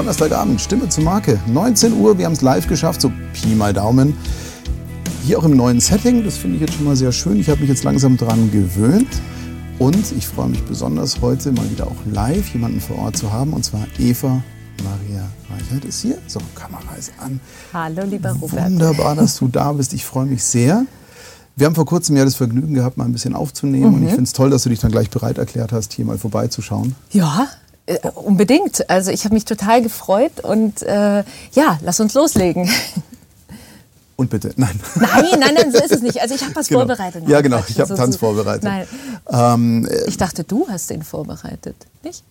Donnerstagabend, Stimme zur Marke. 19 Uhr, wir haben es live geschafft, so Pi mal Daumen. Hier auch im neuen Setting, das finde ich jetzt schon mal sehr schön. Ich habe mich jetzt langsam dran gewöhnt. Und ich freue mich besonders heute mal wieder auch live jemanden vor Ort zu haben, und zwar Eva Maria Reichert ist hier. So, Kamera ist an. Hallo, lieber Robert. Wunderbar, dass du da bist. Ich freue mich sehr. Wir haben vor kurzem ja das Vergnügen gehabt, mal ein bisschen aufzunehmen. Mhm. Und ich finde es toll, dass du dich dann gleich bereit erklärt hast, hier mal vorbeizuschauen. Ja, unbedingt. Also ich habe mich total gefreut und äh, ja, lass uns loslegen. Und bitte, nein. Nein, nein, nein, so ist es nicht. Also ich habe was genau. vorbereitet. Ja, genau, ich habe so, Tanz vorbereitet. Nein. Ähm, äh, ich dachte, du hast den vorbereitet, nicht?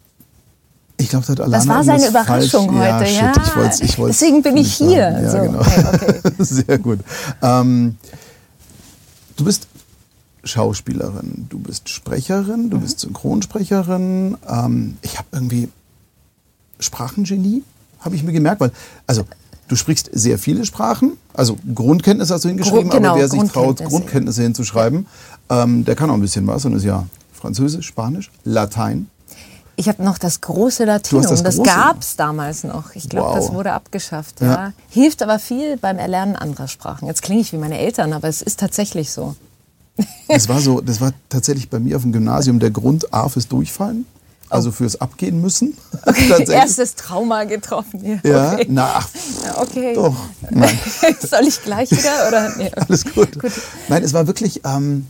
Ich glaube, das hat Alana Das war seine Überraschung falsch. heute, ja. ja. Ich wollt's, ich wollt's Deswegen bin ich hier. Ja, so. genau. Okay, okay. Sehr gut. Ähm, du bist Schauspielerin, du bist Sprecherin, du mhm. bist Synchronsprecherin. Ähm, ich habe irgendwie Sprachengenie, habe ich mir gemerkt, weil also Du sprichst sehr viele Sprachen, also Grundkenntnisse hast du hingeschrieben, genau, aber wer sich traut, Grundkenntnisse hinzuschreiben, ähm, der kann auch ein bisschen was und ist ja Französisch, Spanisch, Latein. Ich habe noch das große Latinum, das, das gab es damals noch. Ich glaube, wow. das wurde abgeschafft. Ja. ja. Hilft aber viel beim Erlernen anderer Sprachen. Jetzt klinge ich wie meine Eltern, aber es ist tatsächlich so. Das war so, das war tatsächlich bei mir auf dem Gymnasium der Grund A fürs Durchfallen. Also fürs Abgehen müssen. Okay, erstes Trauma getroffen. Ja, okay. na, ach, okay. Doch, nein. Soll ich gleich wieder? Oder? Nee, okay. Alles gut. gut. Nein, es war wirklich, ähm,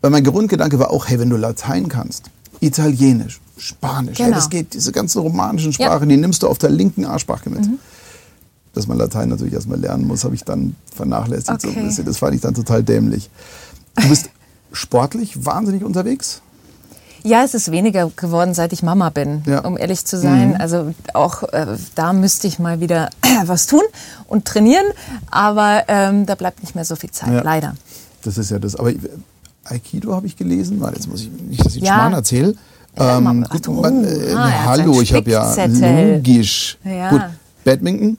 weil mein Grundgedanke war auch, hey, wenn du Latein kannst, Italienisch, Spanisch, genau. hey, das geht, diese ganzen romanischen Sprachen, ja. die nimmst du auf der linken Arschbacke mit. Mhm. Dass man Latein natürlich erstmal lernen muss, habe ich dann vernachlässigt okay. so ein bisschen. Das fand ich dann total dämlich. Du bist sportlich wahnsinnig unterwegs? Ja, es ist weniger geworden, seit ich Mama bin, ja. um ehrlich zu sein. Mhm. Also auch äh, da müsste ich mal wieder was tun und trainieren, aber ähm, da bleibt nicht mehr so viel Zeit, ja. leider. Das ist ja das. Aber Aikido habe ich gelesen, weil jetzt muss ich nicht, dass ich ja. Schmarrn erzähle. Ähm, gut, man, äh, ah, hallo, ich habe ja logisch. Ja. Gut, Badminton.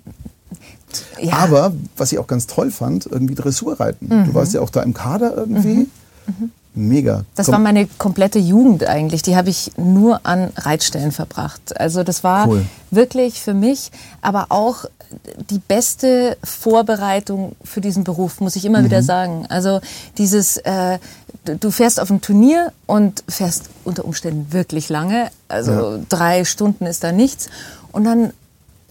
Ja. Aber was ich auch ganz toll fand, irgendwie Dressurreiten. Mhm. Du warst ja auch da im Kader irgendwie. Mhm. Mhm. Mega. Das Komm. war meine komplette Jugend eigentlich. Die habe ich nur an Reitstellen verbracht. Also das war cool. wirklich für mich, aber auch die beste Vorbereitung für diesen Beruf, muss ich immer mhm. wieder sagen. Also dieses, äh, du fährst auf ein Turnier und fährst unter Umständen wirklich lange. Also ja. drei Stunden ist da nichts. Und dann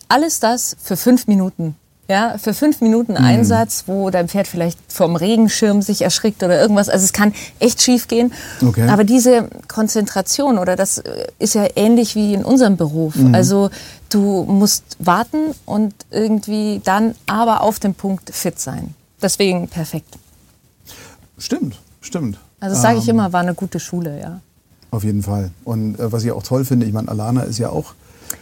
alles das für fünf Minuten. Ja, für fünf Minuten mhm. Einsatz, wo dein Pferd vielleicht vom Regenschirm sich erschrickt oder irgendwas. Also es kann echt schief gehen. Okay. Aber diese Konzentration oder das ist ja ähnlich wie in unserem Beruf. Mhm. Also du musst warten und irgendwie dann aber auf dem Punkt fit sein. Deswegen perfekt. Stimmt, stimmt. Also das sage ich ähm, immer, war eine gute Schule, ja. Auf jeden Fall. Und äh, was ich auch toll finde, ich meine, Alana ist ja auch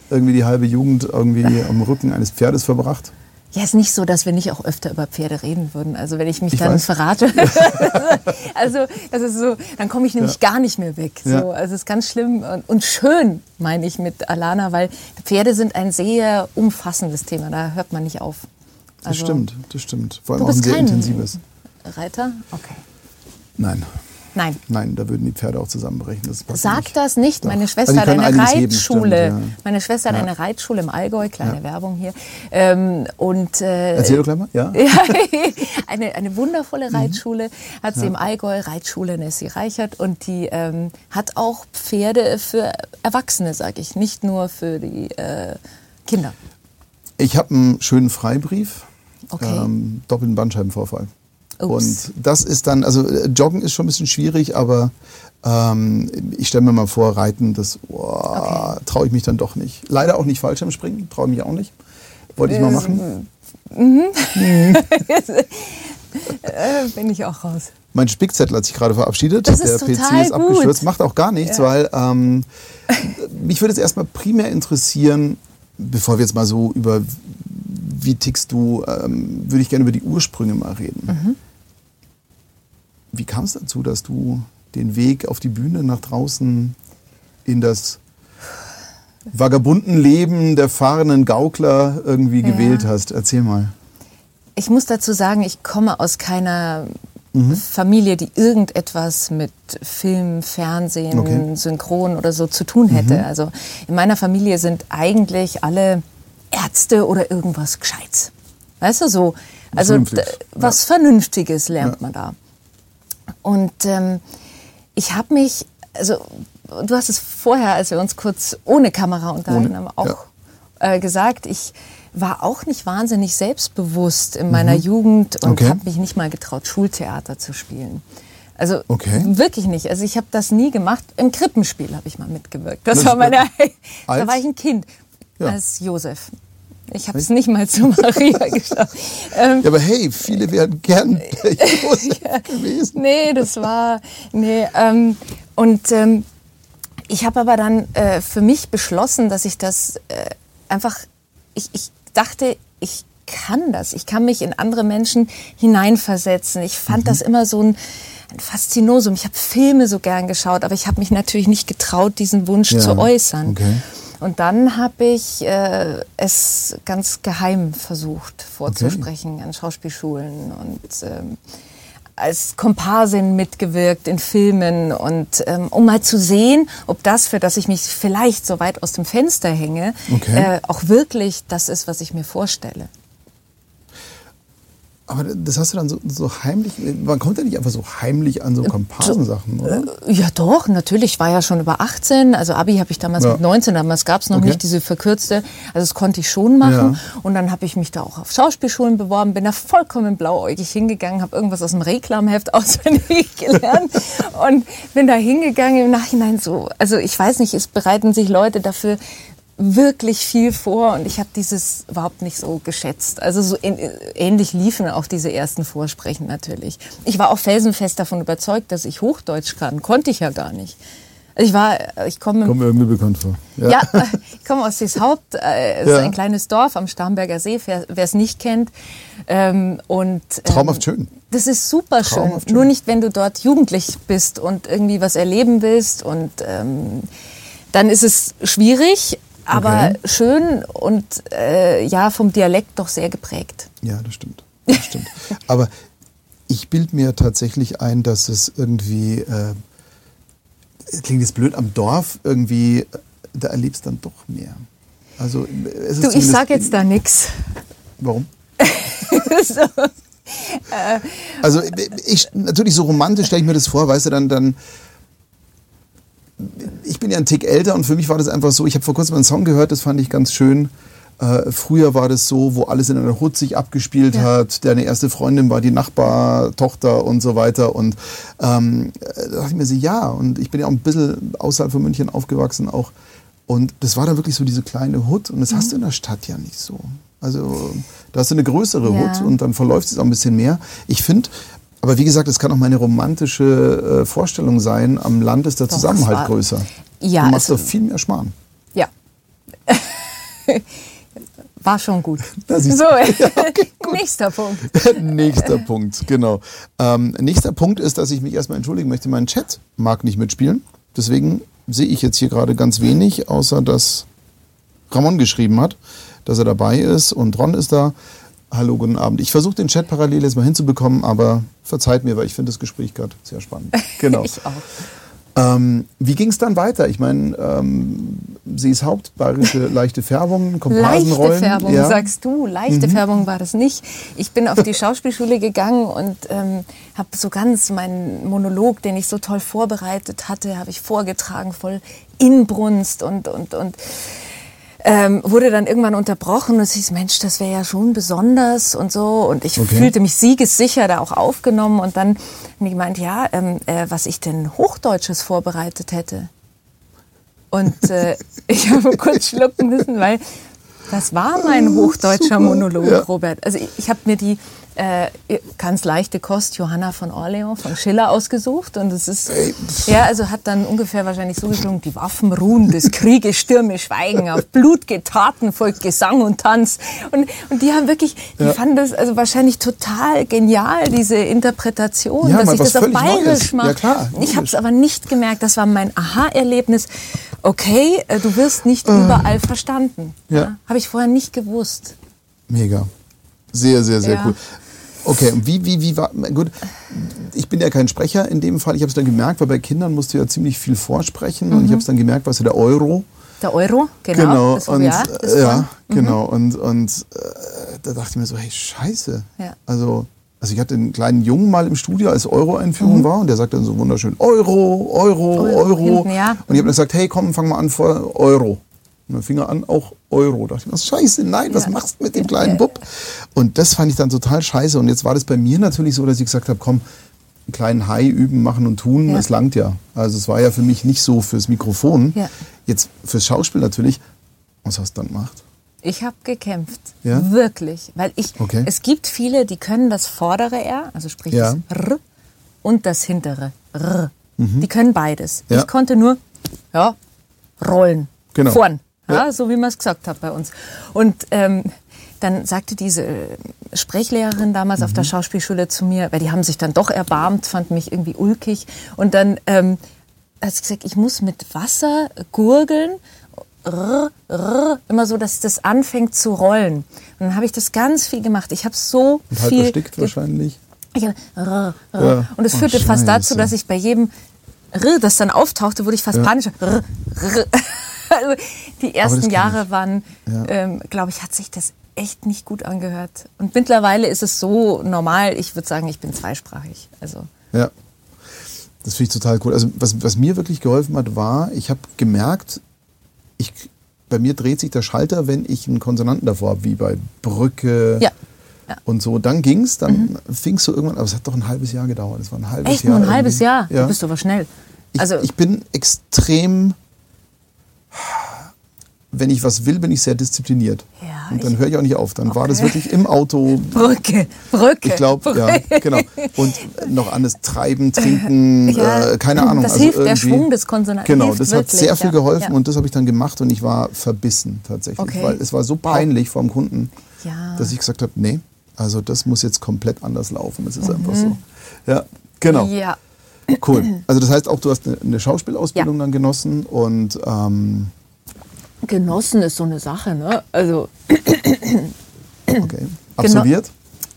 irgendwie die halbe Jugend irgendwie am Rücken eines Pferdes verbracht. Ja, ist nicht so, dass wir nicht auch öfter über Pferde reden würden. Also wenn ich mich ich dann weiß. verrate, also das ist so, dann komme ich nämlich ja. gar nicht mehr weg. So, ja. Also es ist ganz schlimm und, und schön, meine ich mit Alana, weil Pferde sind ein sehr umfassendes Thema. Da hört man nicht auf. Also, das stimmt, das stimmt. Vor allem auch ein sehr intensives. Reiter? Okay. Nein. Nein. Nein, da würden die Pferde auch zusammenbrechen. Das Sag nicht. das nicht. Meine Schwester also hat eine Reitschule. Stimmt, ja. Meine Schwester hat ja. eine Reitschule im Allgäu, kleine ja. Werbung hier. Ähm, und, äh, Erzähl doch gleich mal, ja. eine, eine wundervolle mhm. Reitschule hat sie im Allgäu, Reitschule Nessie Reichert. Und die ähm, hat auch Pferde für Erwachsene, sage ich, nicht nur für die äh, Kinder. Ich habe einen schönen Freibrief. Okay. Ähm, doppelten Bandscheibenvorfall. Ups. Und das ist dann, also äh, Joggen ist schon ein bisschen schwierig, aber ähm, ich stelle mir mal vor, Reiten, das oh, okay. traue ich mich dann doch nicht. Leider auch nicht Fallschirmspringen, traue mich auch nicht. Wollte ich mal machen. Mhm. mhm. Äh, bin ich auch raus. Mein Spickzettel hat sich gerade verabschiedet. Das ist Der PC ist gut. abgestürzt. Macht auch gar nichts, ja. weil ähm, mich würde es erstmal primär interessieren, bevor wir jetzt mal so über wie tickst du, ähm, würde ich gerne über die Ursprünge mal reden. Mhm. Wie kam es dazu, dass du den Weg auf die Bühne nach draußen in das vagabunden Leben der fahrenden Gaukler irgendwie ja. gewählt hast? Erzähl mal. Ich muss dazu sagen, ich komme aus keiner mhm. Familie, die irgendetwas mit Film, Fernsehen, okay. Synchron oder so zu tun hätte. Mhm. Also in meiner Familie sind eigentlich alle Ärzte oder irgendwas Gescheites. Weißt du, so. Also was ja. Vernünftiges lernt ja. man da. Und ähm, ich habe mich, also du hast es vorher, als wir uns kurz ohne Kamera unterhalten haben, auch ja. äh, gesagt, ich war auch nicht wahnsinnig selbstbewusst in meiner mhm. Jugend und okay. habe mich nicht mal getraut, Schultheater zu spielen. Also okay. wirklich nicht. Also ich habe das nie gemacht. Im Krippenspiel habe ich mal mitgewirkt. Das, das war meine. da war ich ein Kind ja. als Josef. Ich habe es nicht mal zu Maria geschafft. Ähm, ja, aber hey, viele wären gern Josef ja, gewesen. Nee, das war nee. Ähm, und ähm, ich habe aber dann äh, für mich beschlossen, dass ich das äh, einfach. Ich, ich dachte, ich kann das. Ich kann mich in andere Menschen hineinversetzen. Ich fand mhm. das immer so ein, ein Faszinosum. Ich habe Filme so gern geschaut, aber ich habe mich natürlich nicht getraut, diesen Wunsch ja. zu äußern. Okay. Und dann habe ich äh, es ganz geheim versucht vorzusprechen okay. an Schauspielschulen und ähm, als Komparsin mitgewirkt in Filmen und ähm, um mal zu sehen, ob das, für das ich mich vielleicht so weit aus dem Fenster hänge, okay. äh, auch wirklich das ist, was ich mir vorstelle. Aber das hast du dann so, so, heimlich, man kommt ja nicht einfach so heimlich an so Komparsensachen, oder? Äh, ja doch, natürlich, ich war ja schon über 18, also Abi habe ich damals ja. mit 19, damals gab es noch okay. nicht diese verkürzte, also das konnte ich schon machen. Ja. Und dann habe ich mich da auch auf Schauspielschulen beworben, bin da vollkommen blauäugig hingegangen, habe irgendwas aus dem Reklamheft auswendig gelernt und bin da hingegangen im Nachhinein so, also ich weiß nicht, es bereiten sich Leute dafür wirklich viel vor und ich habe dieses überhaupt nicht so geschätzt. Also so ähnlich liefen auch diese ersten Vorsprechen natürlich. Ich war auch felsenfest davon überzeugt, dass ich Hochdeutsch kann. Konnte ich ja gar nicht. Ich war, ich komme. Kommt mir irgendwie bekannt vor. Ja, ja ich komme aus Seeshaupt, äh, es ja. ist ein kleines Dorf am Starnberger See, wer es nicht kennt. Ähm, und, ähm, Traumhaft schön. Das ist super schön. schön. Nur nicht, wenn du dort jugendlich bist und irgendwie was erleben willst. Und ähm, dann ist es schwierig aber okay. schön und äh, ja, vom Dialekt doch sehr geprägt. Ja, das stimmt. Das stimmt. aber ich bilde mir tatsächlich ein, dass es irgendwie, äh, klingt jetzt blöd, am Dorf irgendwie, da erlebst du dann doch mehr. Also, ist du, ich sag jetzt da nichts. Warum? so. Äh. Also ich, natürlich so romantisch stelle ich mir das vor, weißt du, dann, dann ich bin ja ein Tick älter und für mich war das einfach so, ich habe vor kurzem einen Song gehört, das fand ich ganz schön. Äh, früher war das so, wo alles in einer Hut sich abgespielt ja. hat. Deine erste Freundin war die Nachbartochter und so weiter. Und ähm, da dachte ich mir so, ja. Und ich bin ja auch ein bisschen außerhalb von München aufgewachsen auch. Und das war dann wirklich so diese kleine Hut. Und das mhm. hast du in der Stadt ja nicht so. Also da hast du eine größere ja. Hut und dann verläuft es auch ein bisschen mehr. Ich finde, aber wie gesagt, es kann auch meine romantische äh, Vorstellung sein, am Land ist der doch, Zusammenhalt war, größer. Ja, du machst also, doch viel mehr Schmarrn. Ja. War schon gut. so, ja, okay, gut. nächster Punkt. nächster Punkt, genau. Ähm, nächster Punkt ist, dass ich mich erstmal entschuldigen möchte. Mein Chat mag nicht mitspielen. Deswegen sehe ich jetzt hier gerade ganz wenig, außer dass Ramon geschrieben hat, dass er dabei ist und Ron ist da. Hallo, guten Abend. Ich versuche den Chat parallel jetzt mal hinzubekommen, aber verzeiht mir, weil ich finde das Gespräch gerade sehr spannend. Genau. ich auch. Ähm, wie ging es dann weiter? Ich meine, ähm, sie ist hauptbayerische leichte Färbung, Komparsenrollen. Leichte Färbung, ja. sagst du. Leichte mhm. Färbung war das nicht. Ich bin auf die Schauspielschule gegangen und ähm, habe so ganz meinen Monolog, den ich so toll vorbereitet hatte, habe ich vorgetragen, voll Inbrunst und, und, und ähm, wurde dann irgendwann unterbrochen und es hieß, Mensch, das wäre ja schon besonders und so. Und ich okay. fühlte mich siegessicher da auch aufgenommen und dann habe ich gemeint, ja, ähm, äh, was ich denn Hochdeutsches vorbereitet hätte. Und äh, ich habe kurz schlucken müssen, weil das war mein hochdeutscher Monolog, ja. Robert. Also ich, ich habe mir die äh, ganz leichte Kost Johanna von Orleans von Schiller ausgesucht. Und es ist ja also hat dann ungefähr wahrscheinlich so geklungen die Waffen ruhen des Krieges Stürme schweigen auf blutge Taten folgt Gesang und Tanz. Und, und die haben wirklich die ja. fanden das also wahrscheinlich total genial diese Interpretation ja, dass ich das auf bayerisch mache ja, ich habe es aber nicht gemerkt das war mein Aha-Erlebnis. Okay äh, du wirst nicht äh. überall verstanden. Ja. habe ich vorher nicht gewusst. Mega. Sehr, sehr, sehr cool. Okay, wie, wie, wie war, gut, ich bin ja kein Sprecher in dem Fall, ich habe es dann gemerkt, weil bei Kindern musst du ja ziemlich viel vorsprechen mhm. und ich mhm. habe es dann gemerkt, was ja der Euro Der Euro, genau. genau. Das und, ja, ja mhm. genau. Und, und äh, da dachte ich mir so, hey, scheiße. Ja. Also, also ich hatte einen kleinen Jungen mal im Studio, als Euro-Einführung mhm. war, und der sagte dann so wunderschön, Euro, Euro, Euro. Euro. Hinten, ja. Und ich habe dann gesagt, hey, komm, fang mal an vor Euro. Und dann fing er an, auch Euro. Da dachte ich mir, scheiße, nein, was machst du mit dem kleinen Bub? Und das fand ich dann total scheiße. Und jetzt war das bei mir natürlich so, dass ich gesagt habe, komm, einen kleinen Hai üben, machen und tun, ja. es langt ja. Also es war ja für mich nicht so fürs Mikrofon. Ja. Jetzt fürs Schauspiel natürlich. Was hast du dann gemacht? Ich habe gekämpft, ja? wirklich, weil ich okay. es gibt viele, die können das vordere R, also sprich ja. das R und das hintere R. Mhm. Die können beides. Ja. Ich konnte nur ja rollen, genau. vorn, ja. so wie man es gesagt hat bei uns. Und ähm, dann sagte diese äh, Sprechlehrerin damals mhm. auf der mhm. Schauspielschule zu mir, weil die haben sich dann doch erbarmt, fanden mich irgendwie ulkig. Und dann ähm, hat sie gesagt, ich muss mit Wasser gurgeln, rr, rr, immer so, dass das anfängt zu rollen. Und dann habe ich das ganz viel gemacht. Ich habe so Und halt viel... erstickt wahrscheinlich. Ich hab, rr, rr. Ja. Und es führte oh, fast dazu, dass ich bei jedem R, das dann auftauchte, wurde ich fast ja. panisch. R, r. Also die ersten Jahre waren, ja. ähm, glaube ich, hat sich das echt nicht gut angehört. Und mittlerweile ist es so normal, ich würde sagen, ich bin zweisprachig. Also. Ja. Das finde ich total cool. Also was, was mir wirklich geholfen hat, war, ich habe gemerkt, ich, bei mir dreht sich der Schalter, wenn ich einen Konsonanten davor habe, wie bei Brücke. Ja. Ja. Und so, dann ging es, dann mhm. fing es so irgendwann, aber es hat doch ein halbes Jahr gedauert. Es war ein halbes Echt, Jahr. Nur ein halbes Jahr? Ja. Du bist aber schnell. Also ich, ich bin extrem wenn ich was will, bin ich sehr diszipliniert. Ja, und dann höre ich auch nicht auf. Dann okay. war das wirklich im Auto. Brücke, Brücke. Ich glaube, ja, genau. Und noch alles treiben, trinken, ja, äh, keine Ahnung. Das also hilft, der Schwung des Konsonanten. Genau, das wirklich, hat sehr viel geholfen ja. und das habe ich dann gemacht und ich war verbissen tatsächlich. Okay. Weil es war so peinlich vor dem Kunden, dass ich gesagt habe, nee, also das muss jetzt komplett anders laufen. Das ist mhm. einfach so. Ja, genau. Ja. Cool. Also das heißt auch, du hast eine Schauspielausbildung dann genossen und ähm, Genossen ist so eine Sache, ne? Also. okay. Absolviert?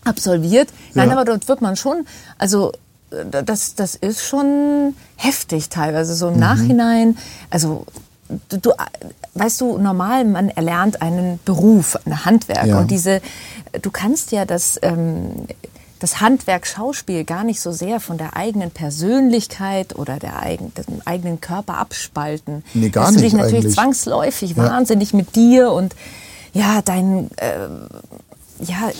Absolviert. Nein, ja. aber dort wird man schon, also das, das ist schon heftig teilweise, so im mhm. Nachhinein. Also du, du, weißt du, normal, man erlernt einen Beruf, ein Handwerk. Ja. Und diese, du kannst ja das, ähm, das Handwerk Schauspiel gar nicht so sehr von der eigenen Persönlichkeit oder der eigen, dem eigenen Körper abspalten. Nee, gar Dass du dich natürlich eigentlich. zwangsläufig ja. wahnsinnig mit dir und ja, deinen äh, ja,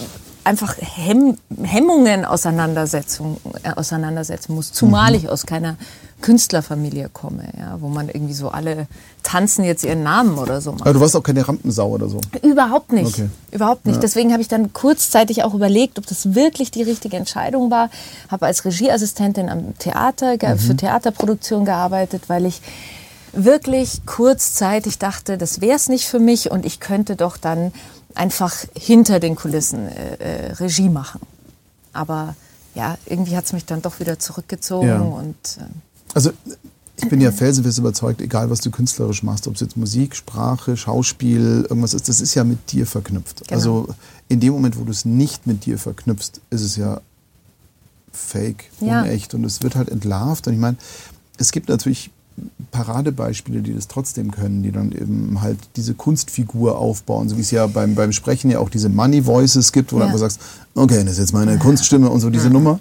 einfach Hemm Hemmungen Auseinandersetzung, äh, auseinandersetzen muss. Zumal mhm. ich aus keiner Künstlerfamilie komme, ja, wo man irgendwie so alle tanzen jetzt ihren Namen oder so. Macht. Aber du warst auch keine Rampensau oder so? Überhaupt nicht. Okay. Überhaupt nicht. Ja. Deswegen habe ich dann kurzzeitig auch überlegt, ob das wirklich die richtige Entscheidung war. Habe als Regieassistentin am Theater, mhm. für Theaterproduktion gearbeitet, weil ich wirklich kurzzeitig dachte, das wäre es nicht für mich und ich könnte doch dann einfach hinter den Kulissen äh, äh, Regie machen. Aber ja, irgendwie hat es mich dann doch wieder zurückgezogen ja. und äh, also ich bin ja felsenfest überzeugt, egal was du künstlerisch machst, ob es jetzt Musik, Sprache, Schauspiel, irgendwas ist, das ist ja mit dir verknüpft. Genau. Also in dem Moment, wo du es nicht mit dir verknüpfst, ist es ja fake, ja. unecht und es wird halt entlarvt. Und ich meine, es gibt natürlich Paradebeispiele, die das trotzdem können, die dann eben halt diese Kunstfigur aufbauen, so wie es ja beim, beim Sprechen ja auch diese Money Voices gibt, wo ja. du einfach sagst, okay, das ist jetzt meine ja. Kunststimme und so diese Nummer.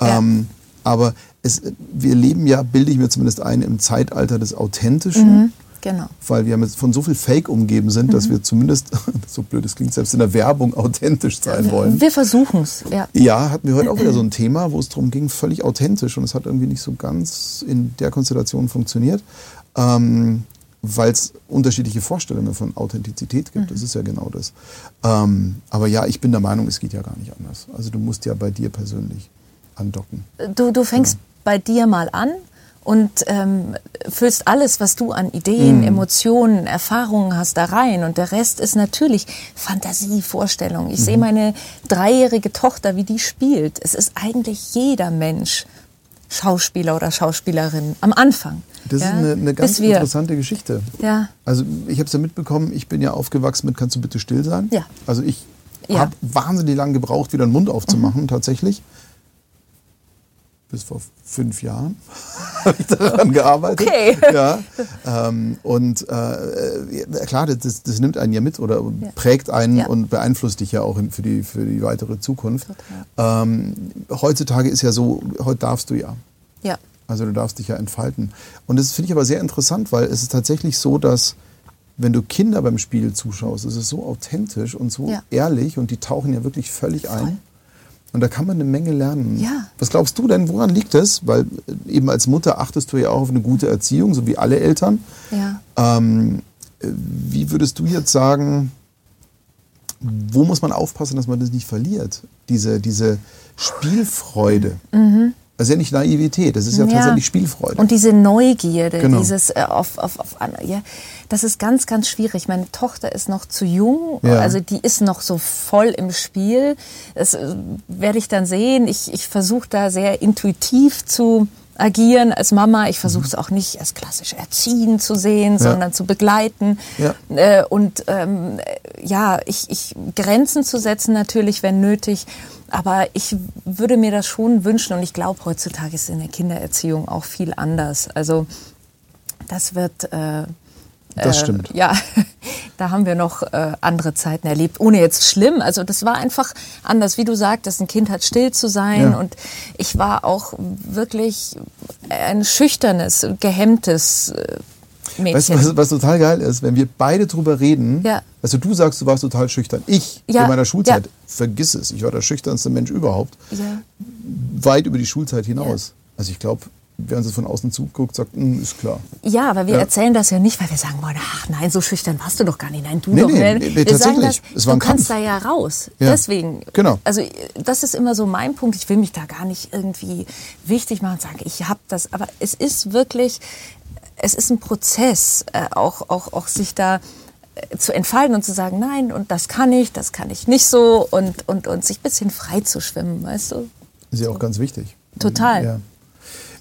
Ähm, aber es, wir leben ja, bilde ich mir zumindest ein, im Zeitalter des Authentischen. Mhm, genau. Weil wir von so viel Fake umgeben sind, mhm. dass wir zumindest, so blöd es klingt, selbst in der Werbung authentisch sein wollen. Wir versuchen es, ja. Ja, hatten wir heute auch wieder so ein Thema, wo es darum ging, völlig authentisch. Und es hat irgendwie nicht so ganz in der Konstellation funktioniert. Ähm, weil es unterschiedliche Vorstellungen von Authentizität gibt. Mhm. Das ist ja genau das. Ähm, aber ja, ich bin der Meinung, es geht ja gar nicht anders. Also du musst ja bei dir persönlich andocken. Du, du fängst genau. bei dir mal an und ähm, füllst alles, was du an Ideen, mm. Emotionen, Erfahrungen hast, da rein. Und der Rest ist natürlich Fantasie, Vorstellung. Ich mhm. sehe meine dreijährige Tochter, wie die spielt. Es ist eigentlich jeder Mensch Schauspieler oder Schauspielerin am Anfang. Das ja? ist eine, eine ganz interessante Geschichte. Ja. Also ich habe es ja mitbekommen, ich bin ja aufgewachsen mit Kannst du bitte still sein? Ja. Also ich ja. habe wahnsinnig lange gebraucht, wieder den Mund aufzumachen, mhm. tatsächlich bis vor fünf Jahren habe ich daran gearbeitet. Okay. Ja, ähm, und äh, klar, das, das nimmt einen ja mit oder ja. prägt einen ja. und beeinflusst dich ja auch für, die, für die weitere Zukunft. Ähm, heutzutage ist ja so, heute darfst du ja. Ja. Also du darfst dich ja entfalten. Und das finde ich aber sehr interessant, weil es ist tatsächlich so, dass wenn du Kinder beim Spiel zuschaust, ist es so authentisch und so ja. ehrlich und die tauchen ja wirklich völlig Voll. ein. Und da kann man eine Menge lernen. Ja. Was glaubst du denn, woran liegt das? Weil äh, eben als Mutter achtest du ja auch auf eine gute Erziehung, so wie alle Eltern. Ja. Ähm, wie würdest du jetzt sagen, wo muss man aufpassen, dass man das nicht verliert? Diese, diese Spielfreude. Mhm. Das ist ja nicht Naivität, das ist ja, ja. tatsächlich Spielfreude. Und diese Neugierde, genau. dieses äh, auf, auf, auf ja, das ist ganz, ganz schwierig. Meine Tochter ist noch zu jung, ja. also die ist noch so voll im Spiel. Das äh, werde ich dann sehen. Ich, ich versuche da sehr intuitiv zu agieren als Mama. Ich versuche es mhm. auch nicht als klassisch erziehen zu sehen, ja. sondern zu begleiten. Ja. Äh, und ähm, ja, ich, ich Grenzen zu setzen natürlich, wenn nötig. Aber ich würde mir das schon wünschen und ich glaube, heutzutage ist in der Kindererziehung auch viel anders. Also das wird äh, das äh, stimmt. Äh, ja, da haben wir noch äh, andere Zeiten erlebt, ohne jetzt schlimm. Also das war einfach anders, wie du sagtest, ein Kind hat still zu sein ja. und ich war auch wirklich ein schüchternes, gehemmtes Mädchen. Weißt du, was, was, total geil ist, wenn wir beide drüber reden, ja. also du sagst, du warst total schüchtern. Ich ja. in meiner Schulzeit, ja. vergiss es, ich war der schüchternste Mensch überhaupt. Ja. Weit über die Schulzeit hinaus. Also ich glaube, wer uns das von außen zuguckt, sagt, hm, ist klar. Ja, aber wir ja. erzählen das ja nicht, weil wir sagen wollen, ach nein, so schüchtern warst du doch gar nicht. Nein, du nee, doch nee, nicht. Nee, wir sagen das, es war du kannst da ja raus. Ja. Deswegen. Genau. Also das ist immer so mein Punkt. Ich will mich da gar nicht irgendwie wichtig machen und sagen, ich habe das. Aber es ist wirklich, es ist ein Prozess, äh, auch, auch, auch sich da äh, zu entfalten und zu sagen, nein, und das kann ich, das kann ich nicht so und, und, und sich ein bisschen frei zu schwimmen, weißt du? Ist ja auch ganz wichtig. Total. Ja.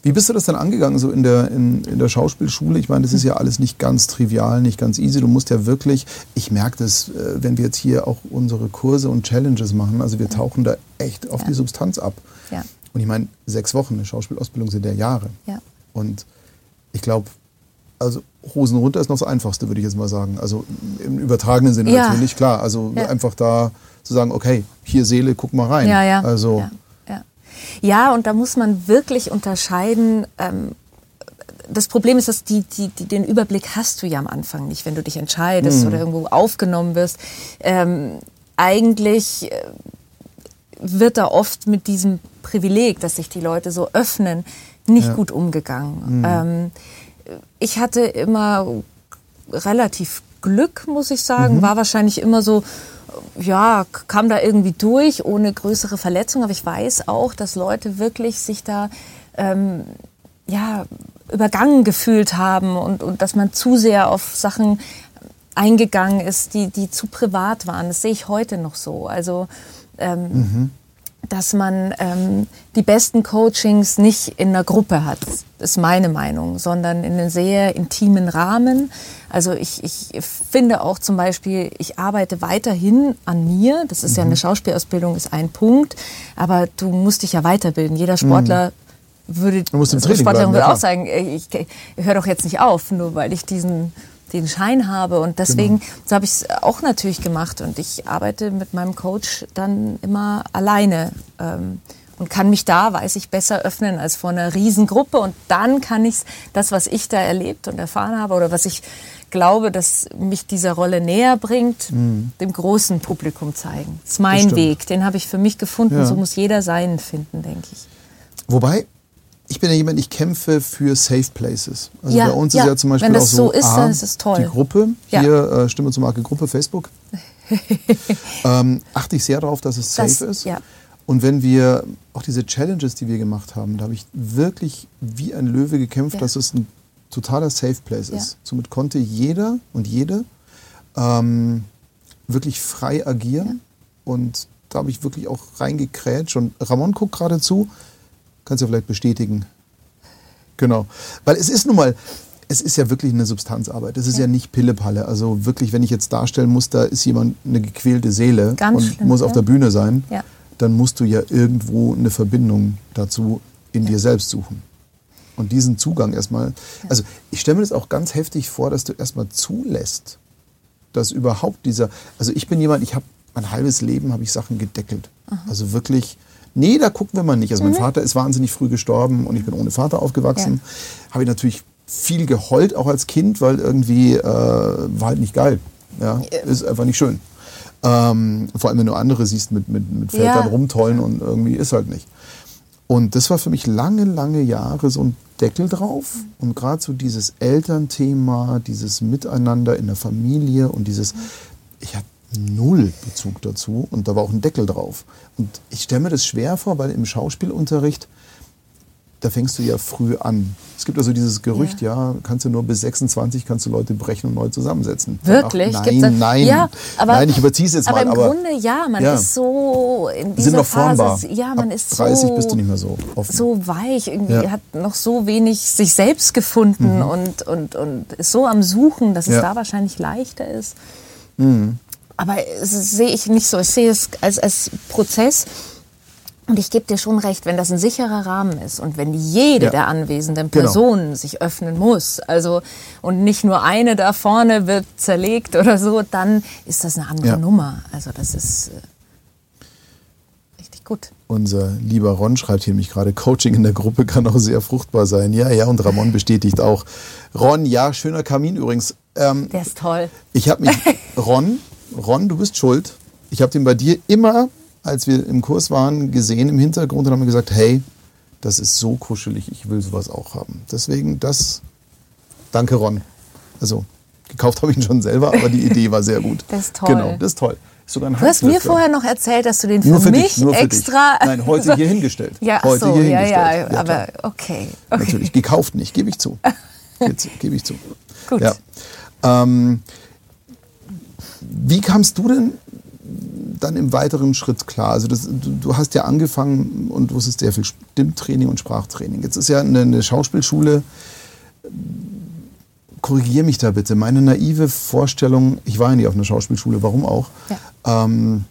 Wie bist du das dann angegangen, so in der, in, in der Schauspielschule? Ich meine, das ist ja alles nicht ganz trivial, nicht ganz easy. Du musst ja wirklich, ich merke das, äh, wenn wir jetzt hier auch unsere Kurse und Challenges machen, also wir tauchen da echt auf ja. die Substanz ab. Ja. Und ich meine, sechs Wochen eine Schauspielausbildung sind ja Jahre. Ja. Und ich glaube, also Hosen runter ist noch das Einfachste, würde ich jetzt mal sagen. Also im übertragenen Sinne ja. natürlich, klar. Also einfach da zu sagen, okay, hier Seele, guck mal rein. Ja, ja. Also ja. Und da muss man wirklich unterscheiden. Ähm, das Problem ist, dass die, die, die, den Überblick hast du ja am Anfang nicht, wenn du dich entscheidest mhm. oder irgendwo aufgenommen wirst. Ähm, eigentlich äh, wird da oft mit diesem Privileg, dass sich die Leute so öffnen, nicht ja. gut umgegangen. Mhm. Ähm, ich hatte immer relativ Glück, muss ich sagen, mhm. war wahrscheinlich immer so, ja, kam da irgendwie durch ohne größere Verletzung. Aber ich weiß auch, dass Leute wirklich sich da ähm, ja, übergangen gefühlt haben und, und dass man zu sehr auf Sachen eingegangen ist, die, die zu privat waren. Das sehe ich heute noch so. Also ähm, mhm dass man ähm, die besten Coachings nicht in einer Gruppe hat, ist meine Meinung, sondern in einem sehr intimen Rahmen. Also ich, ich finde auch zum Beispiel, ich arbeite weiterhin an mir. Das ist mhm. ja eine Schauspielausbildung, ist ein Punkt. Aber du musst dich ja weiterbilden. Jeder Sportler mhm. würde, du musst im also Sportlerin würde auch sagen, ich, ich höre doch jetzt nicht auf, nur weil ich diesen den Schein habe. Und deswegen, genau. so habe ich es auch natürlich gemacht. Und ich arbeite mit meinem Coach dann immer alleine. Ähm, und kann mich da, weiß ich, besser öffnen als vor einer Riesengruppe. Und dann kann ich das, was ich da erlebt und erfahren habe oder was ich glaube, dass mich dieser Rolle näher bringt, mhm. dem großen Publikum zeigen. Das ist mein Weg, den habe ich für mich gefunden. Ja. So muss jeder seinen finden, denke ich. Wobei, ich bin ja jemand, ich kämpfe für Safe Places. Also ja, bei uns ja. ist ja zum Beispiel Wenn das auch so, so ist, A, dann ist es toll. die Gruppe, ja. hier äh, Stimme zur Marke Gruppe Facebook, ähm, achte ich sehr darauf, dass es safe das, ist. Ja. Und wenn wir auch diese Challenges, die wir gemacht haben, da habe ich wirklich wie ein Löwe gekämpft, dass es ein totaler Safe Place ist. Somit konnte jeder und jede ähm, wirklich frei agieren. Und da habe ich wirklich auch reingekrätscht. Und Ramon guckt gerade zu. Kannst du ja vielleicht bestätigen. Genau. Weil es ist nun mal, es ist ja wirklich eine Substanzarbeit. Es ist ja, ja nicht Pillepalle. Also wirklich, wenn ich jetzt darstellen muss, da ist jemand eine gequälte Seele Ganz und schlimm, muss auf der Bühne sein, ja. dann musst du ja irgendwo eine Verbindung dazu in dir selbst suchen. Und diesen Zugang erstmal, also ich stelle mir das auch ganz heftig vor, dass du erstmal zulässt, dass überhaupt dieser, also ich bin jemand, ich habe mein halbes Leben habe ich Sachen gedeckelt. Aha. Also wirklich, nee, da gucken wir mal nicht. Also mein mhm. Vater ist wahnsinnig früh gestorben und ich bin ohne Vater aufgewachsen. Ja. Habe ich natürlich viel geheult, auch als Kind, weil irgendwie äh, war halt nicht geil. Ja, ist einfach nicht schön. Ähm, vor allem, wenn du andere siehst mit, mit, mit Vätern ja. rumtollen und irgendwie ist halt nicht. Und das war für mich lange, lange Jahre so ein Deckel drauf. Und gerade so dieses Elternthema, dieses Miteinander in der Familie und dieses, ich hatte null Bezug dazu und da war auch ein Deckel drauf. Und ich stelle mir das schwer vor, weil im Schauspielunterricht da fängst du ja früh an. Es gibt also dieses Gerücht, ja, ja kannst du nur bis 26 kannst du Leute brechen und neu zusammensetzen. Wirklich? Ach, nein, nein, ja, aber, nein, ich überziehe es jetzt aber mal. aber im Grunde ja, man ja. ist so in dieser Sind noch Phase, formbar. ja, man Ab ist 30 so, bist du nicht mehr so offen. so weich, irgendwie ja. hat noch so wenig sich selbst gefunden mhm. und, und, und ist so am Suchen, dass es da wahrscheinlich leichter ist. Mhm. Aber das sehe ich nicht so. Ich sehe es als, als Prozess und ich gebe dir schon recht, wenn das ein sicherer Rahmen ist und wenn jede ja. der anwesenden genau. Personen genau. sich öffnen muss, also und nicht nur eine da vorne wird zerlegt oder so, dann ist das eine andere ja. Nummer. Also das ist äh, richtig gut. Unser lieber Ron schreibt hier nämlich gerade, Coaching in der Gruppe kann auch sehr fruchtbar sein. Ja, ja, und Ramon bestätigt auch. Ron, ja, schöner Kamin übrigens. Ähm, der ist toll. Ich habe mich, Ron, Ron, du bist schuld. Ich habe den bei dir immer als wir im Kurs waren, gesehen im Hintergrund und haben gesagt, hey, das ist so kuschelig, ich will sowas auch haben. Deswegen das, danke Ron. Also gekauft habe ich ihn schon selber, aber die Idee war sehr gut. Das ist toll. Genau, das ist toll. du hast mir vorher noch erzählt, dass du den für, für mich dich, extra. Nein, heute hier hingestellt. Ja, heute so, hier ja, hingestellt. ja, aber okay, okay. Natürlich, gekauft nicht, gebe ich zu. Gebe ich zu. Gut. Ja. Ähm, wie kamst du denn dann im weiteren Schritt klar? Also das, du, du, hast ja angefangen und wusstest sehr viel Stimmtraining und Sprachtraining. Jetzt ist ja eine, eine Schauspielschule, korrigiere mich da bitte, meine naive Vorstellung, ich war ja nie auf einer Schauspielschule, warum auch, ja. ähm,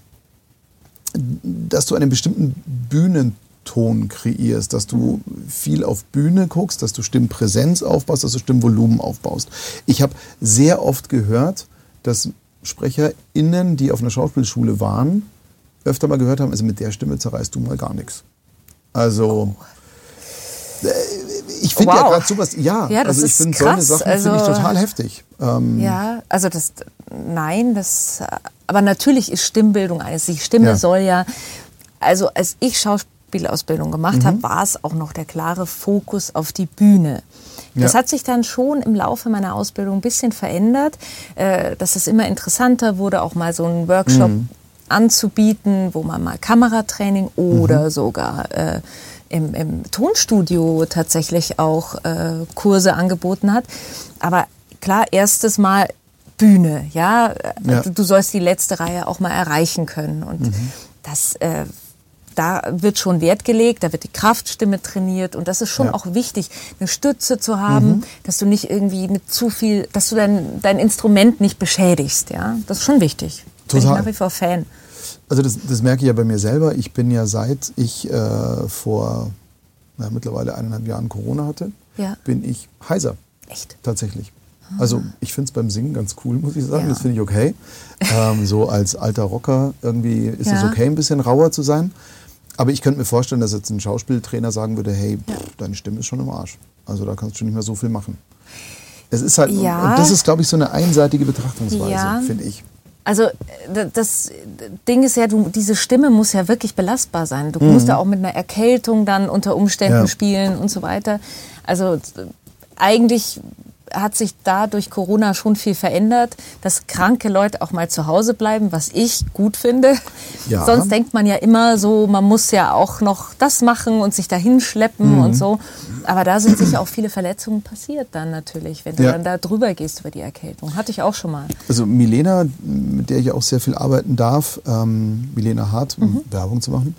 dass du einen bestimmten Bühnenton kreierst, dass du viel auf Bühne guckst, dass du Stimmpräsenz aufbaust, dass du Stimmvolumen aufbaust. Ich habe sehr oft gehört, dass SprecherInnen, die auf einer Schauspielschule waren, öfter mal gehört haben, also mit der Stimme zerreißt du mal gar nichts. Also, oh. ich finde wow. ja gerade sowas, ja, ja also ich finde so eine Sachen also, finde ich total heftig. Ähm, ja, also das, nein, das, aber natürlich ist Stimmbildung eines, die Stimme ja. soll ja, also als ich Schauspielausbildung gemacht mhm. habe, war es auch noch der klare Fokus auf die Bühne. Das ja. hat sich dann schon im Laufe meiner Ausbildung ein bisschen verändert, äh, dass es immer interessanter wurde, auch mal so einen Workshop mhm. anzubieten, wo man mal Kameratraining oder mhm. sogar äh, im, im, Tonstudio tatsächlich auch äh, Kurse angeboten hat. Aber klar, erstes Mal Bühne, ja? ja. Du, du, sollst die letzte Reihe auch mal erreichen können. Und mhm. das äh, da wird schon Wert gelegt, da wird die Kraftstimme trainiert und das ist schon ja. auch wichtig, eine Stütze zu haben, mhm. dass du nicht irgendwie mit zu viel, dass du dein, dein Instrument nicht beschädigst, ja, das ist schon wichtig. Total. Bin ich nach wie vor Fan. Also das, das merke ich ja bei mir selber. Ich bin ja seit ich äh, vor na, mittlerweile eineinhalb Jahren Corona hatte, ja. bin ich heiser. Echt? Tatsächlich. Also ich finde es beim Singen ganz cool, muss ich sagen. Ja. Das finde ich okay. Ähm, so als alter Rocker irgendwie ist es ja. okay, ein bisschen rauer zu sein. Aber ich könnte mir vorstellen, dass jetzt ein Schauspieltrainer sagen würde, hey, pff, deine Stimme ist schon im Arsch. Also da kannst du nicht mehr so viel machen. Es ist halt, ja. und das ist, glaube ich, so eine einseitige Betrachtungsweise, ja. finde ich. Also das Ding ist ja, du, diese Stimme muss ja wirklich belastbar sein. Du mhm. musst ja auch mit einer Erkältung dann unter Umständen ja. spielen und so weiter. Also eigentlich hat sich da durch Corona schon viel verändert, dass kranke Leute auch mal zu Hause bleiben, was ich gut finde. Ja. Sonst denkt man ja immer so, man muss ja auch noch das machen und sich dahin schleppen mhm. und so. Aber da sind sicher auch viele Verletzungen passiert dann natürlich, wenn du ja. dann da drüber gehst über die Erkältung. Hatte ich auch schon mal. Also Milena, mit der ich auch sehr viel arbeiten darf, ähm, Milena Hart, um mhm. Werbung zu machen,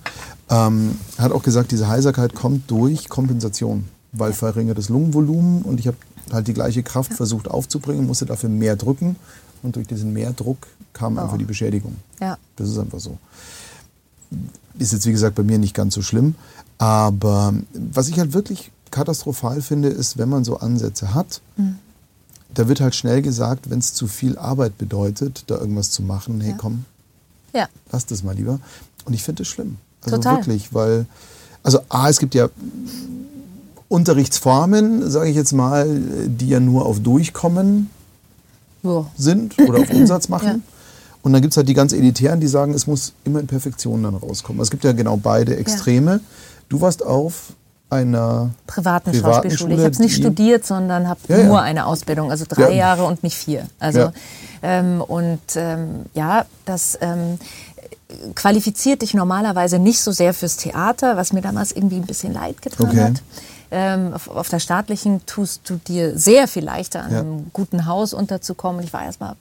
ähm, hat auch gesagt, diese Heiserkeit kommt durch Kompensation, weil verringertes Lungenvolumen und ich habe halt die gleiche Kraft versucht aufzubringen, musste dafür mehr drücken und durch diesen Mehrdruck kam oh. einfach die Beschädigung. Ja. Das ist einfach so. ist jetzt wie gesagt bei mir nicht ganz so schlimm. Aber was ich halt wirklich katastrophal finde, ist, wenn man so Ansätze hat, mhm. da wird halt schnell gesagt, wenn es zu viel Arbeit bedeutet, da irgendwas zu machen, hey ja. komm, ja. lass das mal lieber. Und ich finde es schlimm. Also Total. wirklich, weil, also A, es gibt ja Unterrichtsformen, sage ich jetzt mal, die ja nur auf Durchkommen ja. sind oder auf Umsatz machen. Ja. Und dann gibt es halt die ganz Elitären, die sagen, es muss immer in Perfektion dann rauskommen. Es gibt ja genau beide Extreme. Ja. Du warst auf einer privaten, privaten Schauspielschule. Ich habe es nicht studiert, sondern habe ja, nur eine Ausbildung, also drei Jahre und nicht vier. Also ähm, und ähm, ja, das ähm, qualifiziert dich normalerweise nicht so sehr fürs Theater, was mir damals irgendwie ein bisschen leid getan okay. hat. Ähm, auf, auf, der staatlichen tust du dir sehr viel leichter, an ja. einem guten Haus unterzukommen. Ich war erstmal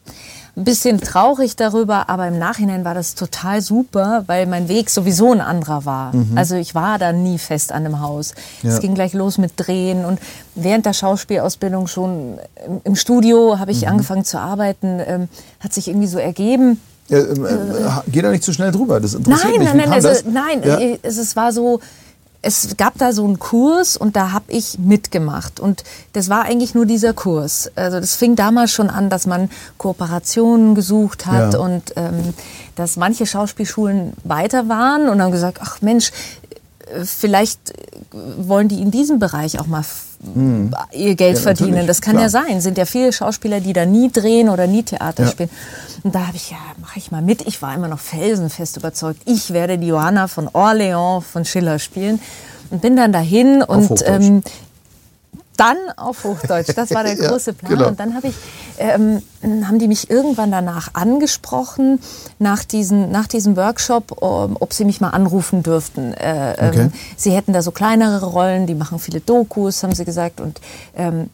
ein bisschen traurig darüber, aber im Nachhinein war das total super, weil mein Weg sowieso ein anderer war. Mhm. Also ich war da nie fest an einem Haus. Ja. Es ging gleich los mit Drehen und während der Schauspielausbildung schon im, im Studio habe ich mhm. angefangen zu arbeiten, ähm, hat sich irgendwie so ergeben. Ja, ähm, äh, geh da nicht zu schnell drüber. Das interessiert nein, mich. Nein, nein, also, nein. Ja? Es, es war so, es gab da so einen Kurs und da habe ich mitgemacht. Und das war eigentlich nur dieser Kurs. Also das fing damals schon an, dass man Kooperationen gesucht hat ja. und ähm, dass manche Schauspielschulen weiter waren und haben gesagt, ach Mensch, äh, vielleicht wollen die in diesem Bereich auch mal hm. ihr Geld ja, verdienen. Das kann klar. ja sein. Sind ja viele Schauspieler, die da nie drehen oder nie Theater ja. spielen. Und da habe ich, ja, mache ich mal mit. Ich war immer noch felsenfest überzeugt, ich werde die Johanna von Orléans von Schiller spielen. Und bin dann dahin und ähm, dann auf Hochdeutsch. Das war der große Plan. Ja, genau. Und dann hab ich, ähm, haben die mich irgendwann danach angesprochen, nach, diesen, nach diesem Workshop, um, ob sie mich mal anrufen dürften. Äh, ähm, okay. ähm, sie hätten da so kleinere Rollen, die machen viele Dokus, haben sie gesagt. Und ähm,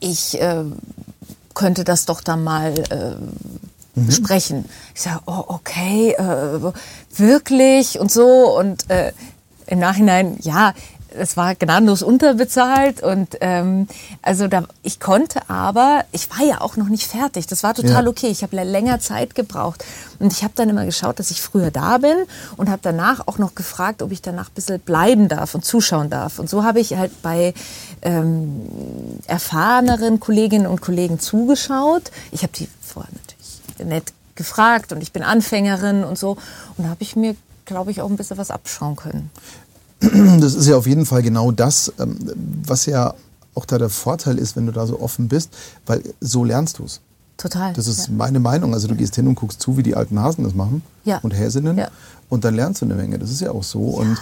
ich äh, könnte das doch dann mal äh, mhm. sprechen. Ich sage, oh, okay, äh, wirklich und so. Und äh, im Nachhinein, ja, es war gnadenlos unterbezahlt und ähm, also da ich konnte aber ich war ja auch noch nicht fertig das war total ja. okay ich habe länger Zeit gebraucht und ich habe dann immer geschaut dass ich früher da bin und habe danach auch noch gefragt ob ich danach ein bisschen bleiben darf und zuschauen darf und so habe ich halt bei ähm, erfahreneren Kolleginnen und Kollegen zugeschaut ich habe die vorher natürlich nett gefragt und ich bin Anfängerin und so. Und da habe ich mir, glaube ich, auch ein bisschen was abschauen können. Das ist ja auf jeden Fall genau das, ähm, was ja auch da der Vorteil ist, wenn du da so offen bist, weil so lernst du es. Total. Das ist ja. meine Meinung. Also du gehst hin und guckst zu, wie die alten Hasen das machen ja. und Häsinnen ja. und dann lernst du eine Menge. Das ist ja auch so. Und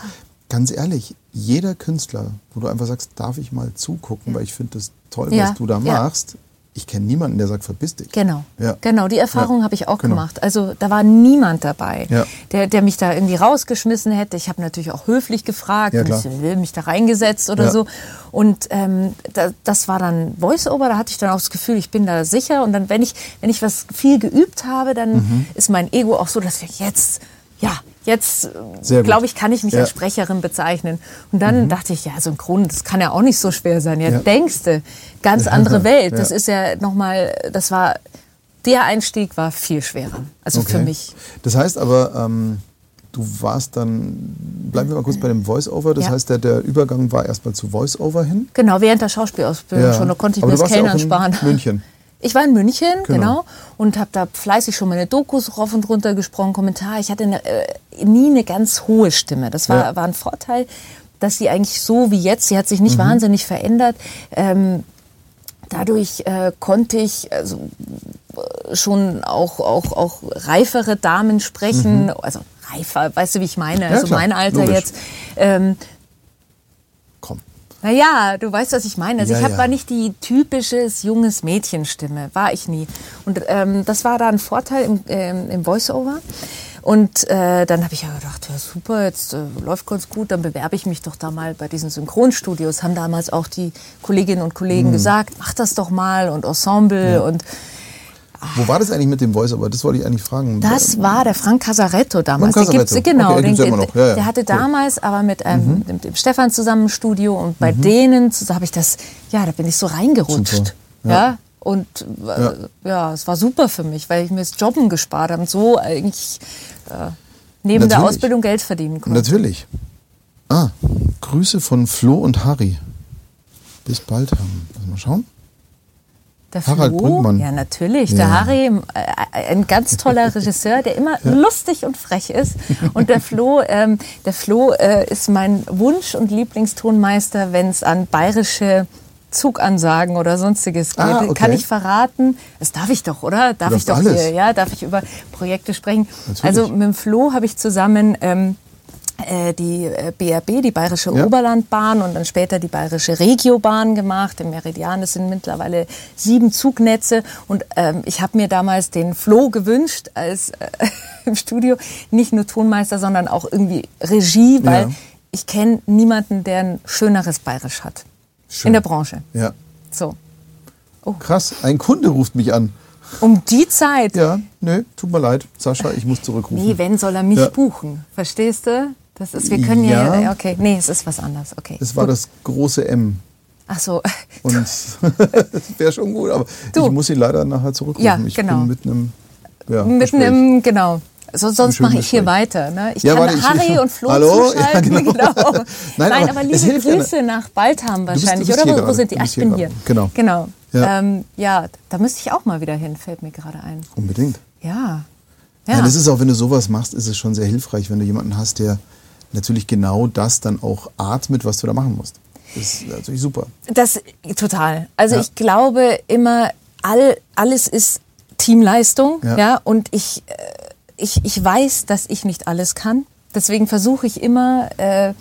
ganz ehrlich, jeder Künstler, wo du einfach sagst, darf ich mal zugucken, weil ich finde das toll, was du da machst, ich kenne niemanden, der sagt, verpiss dich. Genau, ja. genau. Die Erfahrung ja. habe ich auch genau. gemacht. Also da war niemand dabei, ja. der, der mich da irgendwie rausgeschmissen hätte. Ich habe natürlich auch höflich gefragt, ja, mich, mich da reingesetzt oder so. Und ähm, da, das war dann Voice-Over. Da hatte ich dann auch das Gefühl, ich bin da sicher. Und dann, wenn ich, wenn ich was viel geübt habe, dann mhm. ist mein Ego auch so, dass ich jetzt ja, jetzt glaube ich, kann ich mich ja. als Sprecherin bezeichnen. Und dann mhm. dachte ich, ja, synchron, das kann ja auch nicht so schwer sein. Ja, ja. denkste, ganz andere Welt. Das ist ja nochmal, das war, der Einstieg war viel schwerer. Also okay. für mich. Das heißt aber, ähm, du warst dann, bleiben wir mal kurz bei dem Voice-Over, das heißt, der, der Übergang war erstmal zu Voice-Over hin? Genau, während der Schauspielausbildung schon, da konnte ich aber mir das Kellnern sparen. München. Ich war in München, genau, genau und habe da fleißig schon meine Dokus rauf und runter gesprochen, Kommentar. Ich hatte eine, äh, nie eine ganz hohe Stimme. Das war, ja. war ein Vorteil, dass sie eigentlich so wie jetzt, sie hat sich nicht mhm. wahnsinnig verändert. Ähm, dadurch äh, konnte ich also, schon auch, auch, auch reifere Damen sprechen, mhm. also reifer, weißt du, wie ich meine, ja, also klar, mein Alter logisch. jetzt. Ähm, naja, du weißt, was ich meine. Also ja, ich hab, ja. war nicht die typisches junges Mädchenstimme, war ich nie. Und ähm, das war da ein Vorteil im, ähm, im Voice-Over. Und äh, dann habe ich ja gedacht, ja super, jetzt äh, läuft ganz gut, dann bewerbe ich mich doch da mal bei diesen Synchronstudios. Haben damals auch die Kolleginnen und Kollegen mhm. gesagt, mach das doch mal und Ensemble ja. und wo war das eigentlich mit dem Voice-Over? Das wollte ich eigentlich fragen. Das war der Frank Casaretto damals. Frank Casaretto. Der genau, okay, den, den, ja, ja. der hatte cool. damals aber mit, ähm, mhm. dem, dem, Stefan zusammen ein Studio und bei mhm. denen habe ich das, ja, da bin ich so reingerutscht. Ja. ja. Und äh, ja. es war super für mich, weil ich mir das Jobben gespart habe. Und so eigentlich. Äh, neben Natürlich. der Ausbildung Geld verdienen konnte. Natürlich. Ah, Grüße von Flo und Harry. Bis bald. Mal schauen. Der Harald Flo, Brünkmann. Ja, natürlich. Ja. Der Harry, äh, ein ganz toller Regisseur, der immer ja. lustig und frech ist. Und der Flo, ähm, der Flo äh, ist mein Wunsch- und Lieblingstonmeister, wenn es an bayerische Zugansagen oder sonstiges geht. Ah, okay. Kann ich verraten? Das darf ich doch, oder? Darf ich doch alles. hier, ja? Darf ich über Projekte sprechen? Natürlich. Also mit dem Flo habe ich zusammen ähm, äh, die BRB, äh, die Bayerische ja. Oberlandbahn und dann später die Bayerische Regiobahn gemacht. Im Meridian, das sind mittlerweile sieben Zugnetze. Und ähm, ich habe mir damals den Flo gewünscht als äh, im Studio, nicht nur Tonmeister, sondern auch irgendwie Regie, weil ja. ich kenne niemanden, der ein schöneres Bayerisch hat. Schön. In der Branche. Ja. So. Oh. Krass, ein Kunde ruft mich an. Um die Zeit? Ja, nö, tut mir leid, Sascha, ich muss zurückrufen. Nee, wenn soll er mich ja. buchen? Verstehst du? Das ist, wir können ja, ja okay, nee, es ist was anderes, okay. Es war gut. das große M. Ach so. Und das wäre schon gut, aber du. ich muss ihn leider nachher zurückrufen. Ja, ich genau. bin mit einem ja, mit einem, genau. So, sonst mache ich hier weiter. Ne? Ich ja, kann warte, Harry ich, und Flo Hallo? zuschalten. Ja, genau. genau. Nein, Nein, aber, aber liebe Grüße ja nach Baltham wahrscheinlich, bist, bist oder? Wo, wo, sind die? Ach, ich bin hier. Genau. Genau. Ja. Ähm, ja, da müsste ich auch mal wieder hin, fällt mir gerade ein. Unbedingt. Ja. Ja. ja. Das ist auch, wenn du sowas machst, ist es schon sehr hilfreich, wenn du jemanden hast, der natürlich genau das dann auch atmet, was du da machen musst. Das ist natürlich super. Das total. Also ja. ich glaube immer, all, alles ist Teamleistung, ja, ja und ich, äh, ich, ich weiß, dass ich nicht alles kann. Deswegen versuche ich immer, äh,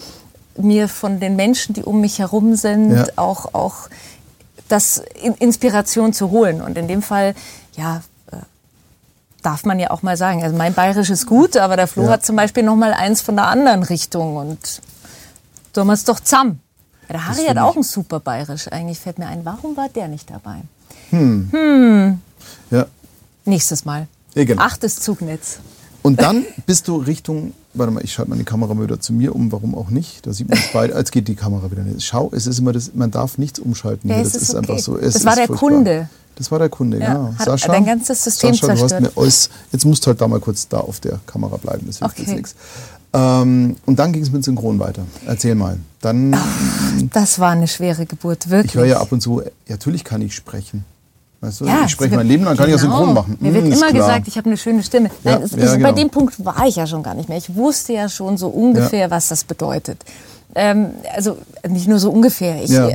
mir von den Menschen, die um mich herum sind, ja. auch, auch das Inspiration zu holen. Und in dem Fall, ja, darf man ja auch mal sagen. Also mein Bayerisch ist gut, aber der Flo ja. hat zum Beispiel noch mal eins von der anderen Richtung und tun wir es doch zusammen. Ja, der Harry hat auch ein super Bayerisch. Eigentlich fällt mir ein, warum war der nicht dabei? Hm. Hm. Ja. Nächstes Mal. Ja, genau. Achtes Zugnetz. Und dann bist du Richtung, warte mal, ich schalte mal die Kamera mal wieder zu mir um, warum auch nicht? Da sieht man es beide, als geht die Kamera wieder nicht. Schau, es ist immer das, man darf nichts umschalten. Ja, das ist, ist okay. einfach so. Es das war der furchtbar. Kunde. Das war der Kunde, ja. genau. Sascha, dein ganzes System Sascha, du hast mir alles, jetzt musst du halt da mal kurz da auf der Kamera bleiben, das hilft okay. jetzt nichts. Ähm, und dann ging es mit Synchron weiter. Erzähl mal. Dann, Ach, das war eine schwere Geburt, wirklich. Ich höre ja ab und zu, ja, natürlich kann ich sprechen. Weißt du, ja, ich spreche mein Leben lang, kann genau. ich ja synchron machen. Mir wird hm, immer gesagt, ich habe eine schöne Stimme. Nein, ja, es, ja, genau. bei dem Punkt war ich ja schon gar nicht mehr. Ich wusste ja schon so ungefähr, was das bedeutet. Ähm, also nicht nur so ungefähr. Ich, äh,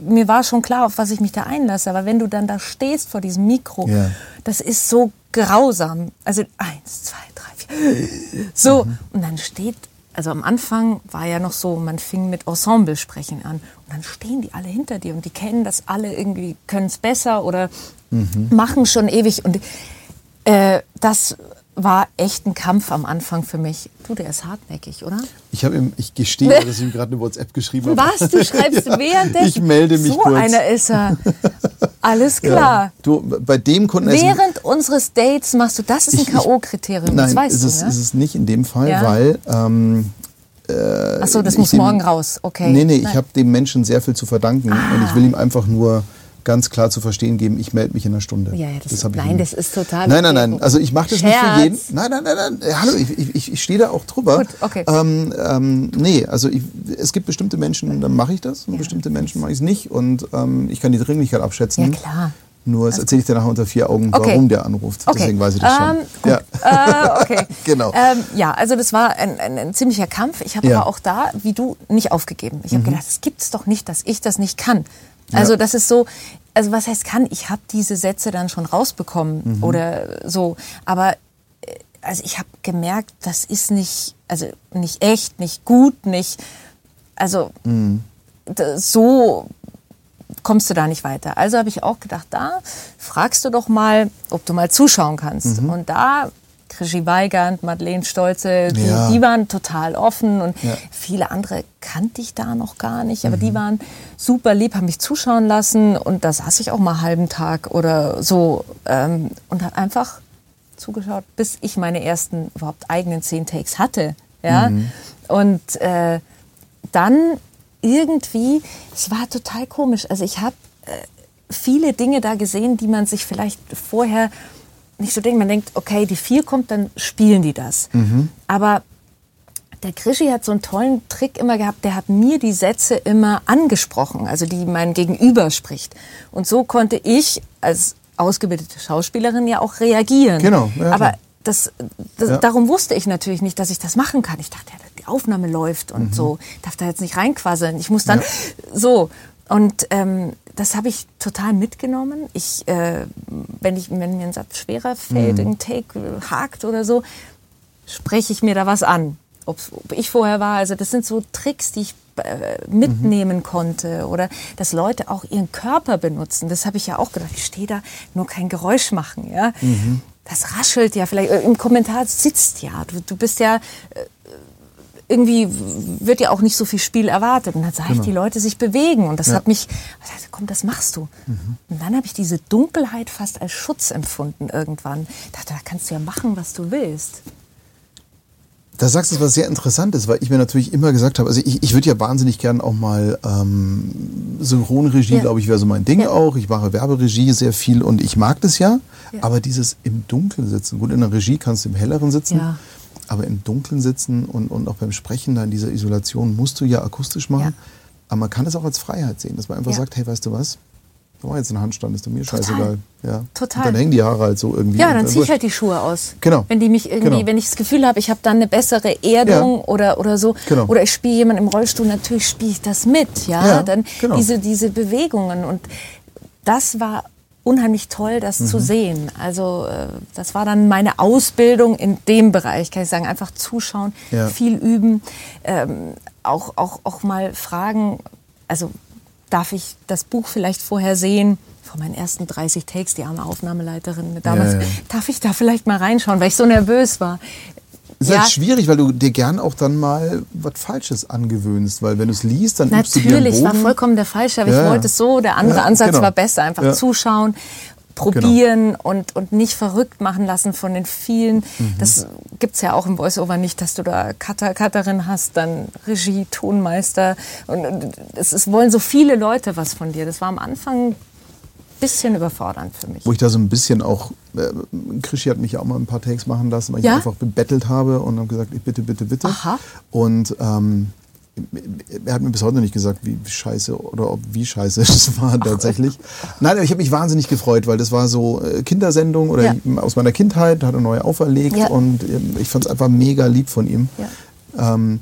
mir war schon klar, auf was ich mich da einlasse. Aber wenn du dann da stehst vor diesem Mikro, das ist so grausam. Also eins, zwei, drei, vier. So. Mhm. Und dann steht also am Anfang war ja noch so, man fing mit Ensemble-Sprechen an. Und dann stehen die alle hinter dir und die kennen das alle irgendwie, können es besser oder mhm. machen schon ewig. Und äh, das war echt ein Kampf am Anfang für mich. Du, der ist hartnäckig, oder? Ich habe ihm, ich gestehe, dass ich ihm gerade eine WhatsApp geschrieben habe. Was? Du schreibst währenddessen? Ich melde mich so kurz. So einer ist er. Alles klar. Ja. Du, bei dem Kunden... Während unseres Dates machst du, das ist ein K.O.-Kriterium, das weißt ist du, es, ne? ist es nicht in dem Fall, ja. weil... Ähm, äh, Ach so, das muss dem, morgen raus, okay. Nee, nee, Nein. ich habe dem Menschen sehr viel zu verdanken ah. und ich will ihm einfach nur ganz klar zu verstehen geben, ich melde mich in einer Stunde. Ja, ja, das, das nein, das ist total. Nein, nein, nein. Also ich mache das Scherz. nicht für jeden. Nein, nein, nein, nein. Hallo, ich, ich, ich stehe da auch drüber. Gut, okay. Ähm, ähm, nee, also ich, es gibt bestimmte Menschen, dann mache ich das, und ja. bestimmte Menschen mache ich es nicht. Und ähm, ich kann die Dringlichkeit abschätzen. Ja, klar. Nur das erzähle ich dir nachher unter vier Augen, warum okay. der anruft. Okay. Deswegen weiß ich das schon. Ähm, ja. Äh, okay. genau. Ähm, ja, also das war ein, ein, ein ziemlicher Kampf. Ich habe ja. aber auch da, wie du, nicht aufgegeben. Ich habe mhm. gedacht, es gibt es doch nicht, dass ich das nicht kann. Also ja. das ist so, also was heißt kann, ich habe diese Sätze dann schon rausbekommen mhm. oder so, aber äh, also ich habe gemerkt, das ist nicht, also nicht echt, nicht gut, nicht, also mhm. so kommst du da nicht weiter. Also habe ich auch gedacht, da fragst du doch mal, ob du mal zuschauen kannst. Mhm. Und da Krischi Weigand, Madeleine Stolze, die, ja. die, waren total offen und ja. viele andere kannte ich da noch gar nicht, aber mhm. die waren super lieb, haben mich zuschauen lassen und da saß ich auch mal einen halben Tag oder so ähm, und habe einfach zugeschaut, bis ich meine ersten überhaupt eigenen zehn Takes hatte. Ja? Mhm. Und äh, dann irgendwie, es war total komisch. Also ich habe äh, viele Dinge da gesehen, die man sich vielleicht vorher nicht so denkt. Man denkt, okay, die vier kommt, dann spielen die das. Mhm. Aber der Krischi hat so einen tollen Trick immer gehabt, der hat mir die Sätze immer angesprochen, also die mein Gegenüber spricht. Und so konnte ich als ausgebildete Schauspielerin ja auch reagieren. Genau. Ja, Aber das, das ja. darum wusste ich natürlich nicht, dass ich das machen kann. Ich dachte, ja, die Aufnahme läuft und mhm. so, darf da jetzt nicht reinquasseln. Ich muss dann ja. so. Und ähm, das habe ich total mitgenommen. Ich, äh, wenn, ich, wenn mir ein Satz schwerer fällt, mhm. ein Take hakt oder so, spreche ich mir da was an ob ich vorher war. Also das sind so Tricks, die ich äh, mitnehmen mhm. konnte oder dass Leute auch ihren Körper benutzen. Das habe ich ja auch gedacht. Ich stehe da, nur kein Geräusch machen. Ja? Mhm. Das raschelt ja vielleicht. Äh, Im Kommentar sitzt ja. Du, du bist ja äh, irgendwie wird ja auch nicht so viel Spiel erwartet. Und dann sah genau. ich die Leute sich bewegen. Und das ja. hat mich, also, komm, das machst du. Mhm. Und dann habe ich diese Dunkelheit fast als Schutz empfunden irgendwann. Ich dachte, da kannst du ja machen, was du willst. Da sagst du was sehr Interessantes, weil ich mir natürlich immer gesagt habe, also ich, ich würde ja wahnsinnig gern auch mal ähm, Synchronregie, ja. glaube ich, wäre so mein Ding ja. auch. Ich mache Werberegie sehr viel und ich mag das ja, ja. aber dieses im Dunkeln sitzen, gut, in der Regie kannst du im Helleren sitzen, aber im Dunkeln sitzen und, und auch beim Sprechen da in dieser Isolation musst du ja akustisch machen. Aber man kann es auch als Freiheit sehen, dass man einfach sagt, hey, weißt du was, da war jetzt ein Handstand, ist mir Total. scheißegal. Ja. Total. Und dann hängen die Haare halt so irgendwie. Ja, dann ziehe ich halt die Schuhe aus. Genau. Wenn die mich irgendwie, genau. wenn ich das Gefühl habe, ich habe dann eine bessere Erdung ja. oder, oder so. Genau. Oder ich spiele jemanden im Rollstuhl, natürlich spiele ich das mit. Ja, ja dann genau. diese, diese Bewegungen. Und das war unheimlich toll, das mhm. zu sehen. Also äh, das war dann meine Ausbildung in dem Bereich, kann ich sagen. Einfach zuschauen, ja. viel üben, ähm, auch, auch, auch mal fragen, also darf ich das Buch vielleicht vorher sehen? Vor meinen ersten 30 Takes, die arme Aufnahmeleiterin damals, ja, ja. darf ich da vielleicht mal reinschauen, weil ich so nervös war. Ist ja. halt schwierig, weil du dir gern auch dann mal was Falsches angewöhnst, weil wenn du es liest, dann Natürlich, du dir Natürlich, war vollkommen der falsche, aber ja. ich wollte es so, der andere Ansatz genau. war besser, einfach zuschauen probieren genau. und, und nicht verrückt machen lassen von den vielen. Mhm. Das es ja auch im Voiceover nicht, dass du da Cutter, Cutterin hast, dann Regie, Tonmeister. Und es, es wollen so viele Leute was von dir. Das war am Anfang bisschen überfordernd für mich. Wo ich da so ein bisschen auch, äh, Krischi hat mich ja auch mal ein paar Takes machen lassen, weil ja? ich einfach bebettelt habe und habe gesagt, bitte, bitte, bitte. Aha. Und ähm, er hat mir bis heute noch nicht gesagt, wie scheiße oder ob wie scheiße es war tatsächlich. Nein, aber ich habe mich wahnsinnig gefreut, weil das war so äh, Kindersendung oder ja. aus meiner Kindheit, hat er neu auferlegt ja. und ähm, ich fand es einfach mega lieb von ihm. Ja. Ähm,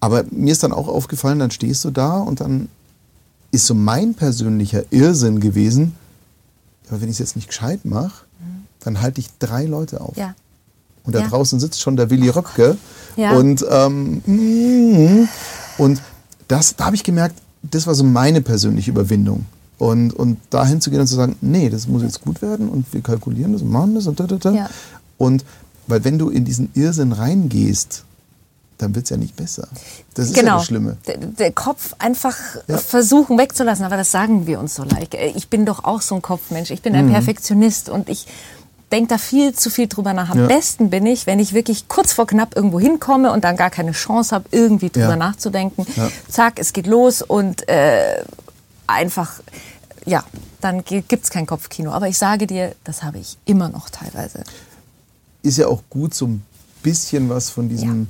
aber mir ist dann auch aufgefallen, dann stehst du da und dann ist so mein persönlicher Irrsinn gewesen, aber wenn ich es jetzt nicht gescheit mache, mhm. dann halte ich drei Leute auf. Ja. Und da draußen sitzt schon der Willi Röpke. Ja. Und ähm, mm, und das, da habe ich gemerkt, das war so meine persönliche Überwindung. Und, und dahin zu gehen und zu sagen, nee, das muss jetzt gut werden und wir kalkulieren das und machen das und da, da, da. Ja. Und weil wenn du in diesen Irrsinn reingehst, dann wird es ja nicht besser. Das ist genau. ja das Schlimme. Der, der Kopf einfach ja. versuchen wegzulassen, aber das sagen wir uns so leicht. Ich bin doch auch so ein Kopfmensch. Ich bin ein mhm. Perfektionist und ich denke da viel zu viel drüber nach. Am ja. besten bin ich, wenn ich wirklich kurz vor knapp irgendwo hinkomme und dann gar keine Chance habe, irgendwie drüber ja. nachzudenken. Zack, es geht los und äh, einfach, ja, dann gibt es kein Kopfkino. Aber ich sage dir, das habe ich immer noch teilweise. Ist ja auch gut, so ein bisschen was von diesem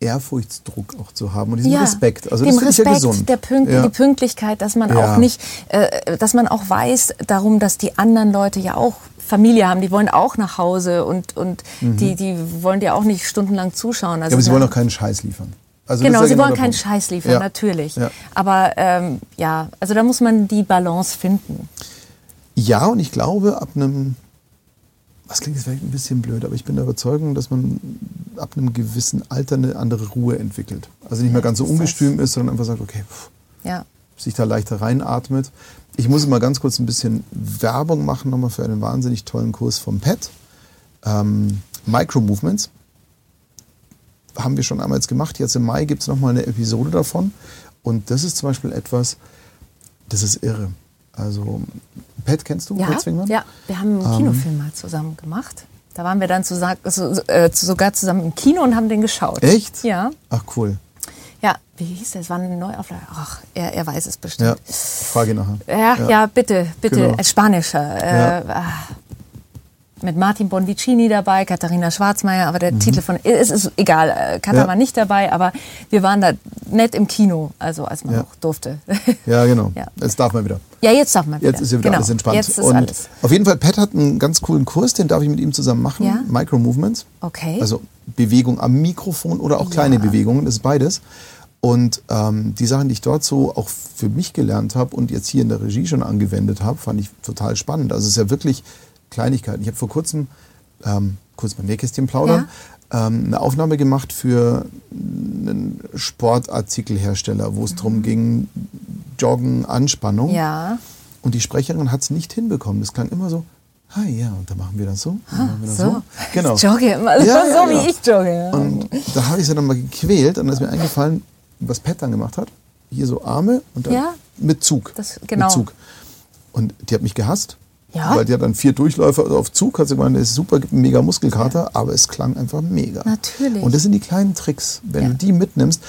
Ehrfurchtsdruck auch zu haben und diesen ja, Respekt. Also das Respekt, ja gesund. Der Pünkt, ja. Die Pünktlichkeit, dass man ja. auch nicht, äh, dass man auch weiß darum, dass die anderen Leute ja auch Familie haben, die wollen auch nach Hause und, und mhm. die, die wollen dir auch nicht stundenlang zuschauen. Also ja, aber sie wollen auch keinen Scheiß liefern. Also genau, sie genau wollen keinen Scheiß liefern, natürlich. Aber ähm, ja, also da muss man die Balance finden. Ja, und ich glaube, ab einem, was klingt jetzt vielleicht ein bisschen blöd, aber ich bin der Überzeugung, dass man ab einem gewissen Alter eine andere Ruhe entwickelt. Also nicht mehr ganz so ungestüm ist, sondern einfach sagt, okay, pff, ja. sich da leichter reinatmet. Ich muss mal ganz kurz ein bisschen Werbung machen nochmal für einen wahnsinnig tollen Kurs vom PET. Ähm, Micro Movements. Haben wir schon einmal jetzt gemacht. Jetzt im Mai gibt es nochmal eine Episode davon. Und das ist zum Beispiel etwas, das ist irre. Also, Pat kennst du? Ja, Pat ja. wir haben einen ähm, Kinofilm mal zusammen gemacht. Da waren wir dann zu, äh, sogar zusammen im Kino und haben den geschaut. Echt? Ja. Ach, cool. Ja, wie hieß das? Es war eine Neuauflage. Ach, er, er weiß es bestimmt. Ja, frage nachher. Ja, ja, ja bitte, bitte, genau. als Spanischer. Äh, ja. Mit Martin Bonvicini dabei, Katharina Schwarzmeier, aber der mhm. Titel von, es ist egal, äh, Katha ja. war nicht dabei, aber wir waren da nett im Kino, also als man ja. noch durfte. Ja, genau. Ja. Jetzt darf man wieder. Ja, jetzt darf man wieder. Jetzt ist ja wieder genau. alles entspannt. Jetzt ist Und alles. Auf jeden Fall, Pat hat einen ganz coolen Kurs, den darf ich mit ihm zusammen machen. Ja? Micro Movements. Okay. Also Bewegung am Mikrofon oder auch kleine Bewegungen, das ist beides. Und ähm, die Sachen, die ich dort so auch für mich gelernt habe und jetzt hier in der Regie schon angewendet habe, fand ich total spannend. Also es ist ja wirklich Kleinigkeiten. Ich habe vor kurzem, ähm, kurz beim Nähkästchen plaudern, ja. ähm, eine Aufnahme gemacht für einen Sportartikelhersteller, wo es mhm. darum ging, Joggen, Anspannung. Ja. Und die Sprecherin hat es nicht hinbekommen. Das klang immer so, ah ja, und dann machen wir das so. Ah, wir das so. so. Genau. Ich jogge immer ja, so, ja, wie ja. ich jogge. Und da habe ich sie dann mal gequält und dann ist mir eingefallen, was Pat dann gemacht hat. Hier so Arme und dann mit Zug. Das- genau. Mit Zug. Und die hat mich gehasst. Ja? Weil die hat dann vier Durchläufer auf Zug, hat sie gemeint, ist super, gibt einen mega Muskelkater, aber es klang einfach mega. Natürlich. Und das sind die kleinen Tricks. Wenn Ja. du die mitnimmst,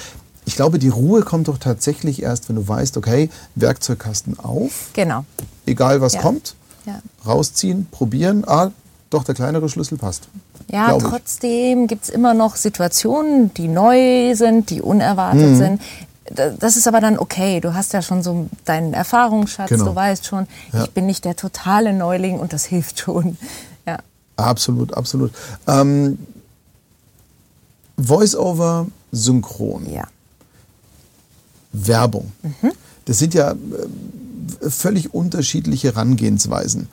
ich glaube, die Ruhe kommt doch tatsächlich erst, wenn du weißt, okay, Werkzeugkasten auf, Genau. egal was Ja. kommt, Ja. rausziehen, probieren, ah, doch, der kleinere Schlüssel passt. Ja, trotzdem gibt es immer noch Situationen, die neu sind, die unerwartet Mhm. sind. Da- Das ist aber dann okay. Du hast ja schon so deinen Erfahrungsschatz. Genau. Du weißt schon, Ja. ich bin nicht der totale Neuling und das hilft schon. Ja. Absolut, absolut. Ähm, Voice-over, Synchron, ja. Werbung. Mhm. Das sind ja äh, völlig unterschiedliche Herangehensweisen.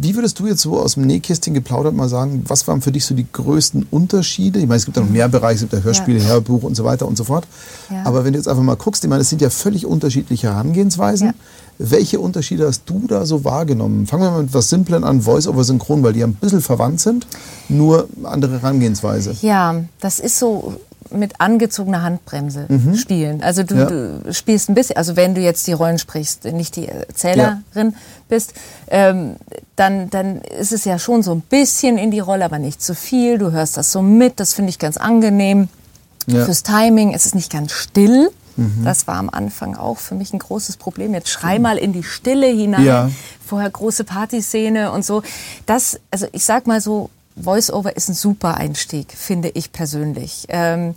Wie würdest du jetzt so aus dem Nähkästchen geplaudert mal sagen, was waren für dich so die größten Unterschiede? Ich meine, es gibt ja noch mehr Bereiche, es gibt ja Hörspiele, Ja. Hörbuch und so weiter und so fort. Ja. Aber wenn du jetzt einfach mal guckst, ich meine, es sind ja völlig unterschiedliche Herangehensweisen. Ja. Welche Unterschiede hast du da so wahrgenommen? Fangen wir mal mit etwas Simplen an, Voice-over-Synchron, weil die ja ein bisschen verwandt sind, nur andere Herangehensweise. Ja, das ist so mit angezogener Handbremse spielen. Also du, Mhm. Ja. du spielst ein bisschen, also wenn du jetzt die Rollen sprichst, nicht die Erzählerin bist, ähm, dann, dann ist es ja schon so ein bisschen in die Rolle, aber nicht zu viel. Du hörst das so mit, das finde ich ganz angenehm. Ja. Mhm. Fürs Timing, es ist nicht ganz still. Das war am Anfang auch für mich ein großes Problem. Jetzt schrei mal in die Stille hinein. Ja. Vorher große Partyszene und so. Das, also ich sag mal so, Voice-Over ist ein super Einstieg, finde ich persönlich. Ähm,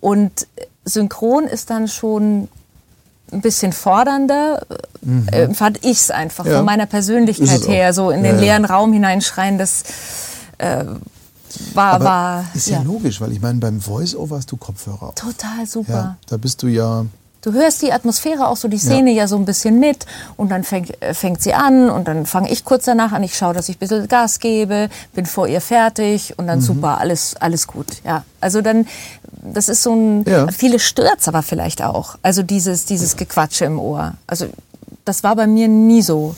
und synchron ist dann schon ein bisschen fordernder, äh, fand ich es einfach Mhm. Ja. von meiner Persönlichkeit her, so in Ja, den ja. leeren Raum hineinschreien, das äh, war, Aber war ist ja, logisch, weil ich meine, beim Voice-over hast du Kopfhörer auf. total super. Ja, da bist du ja Du hörst die Atmosphäre auch so, die Szene ja, so ein bisschen mit und dann fängt, äh, fängt sie an und dann fange ich kurz danach an. Ich schaue, dass ich ein bisschen Gas gebe, bin vor ihr fertig und dann Mhm. super, alles, alles gut. Ja, also dann, das ist so ein, Ja. viele stört's aber vielleicht auch. Also dieses, dieses Gequatsche im Ohr. Also das war bei mir nie so.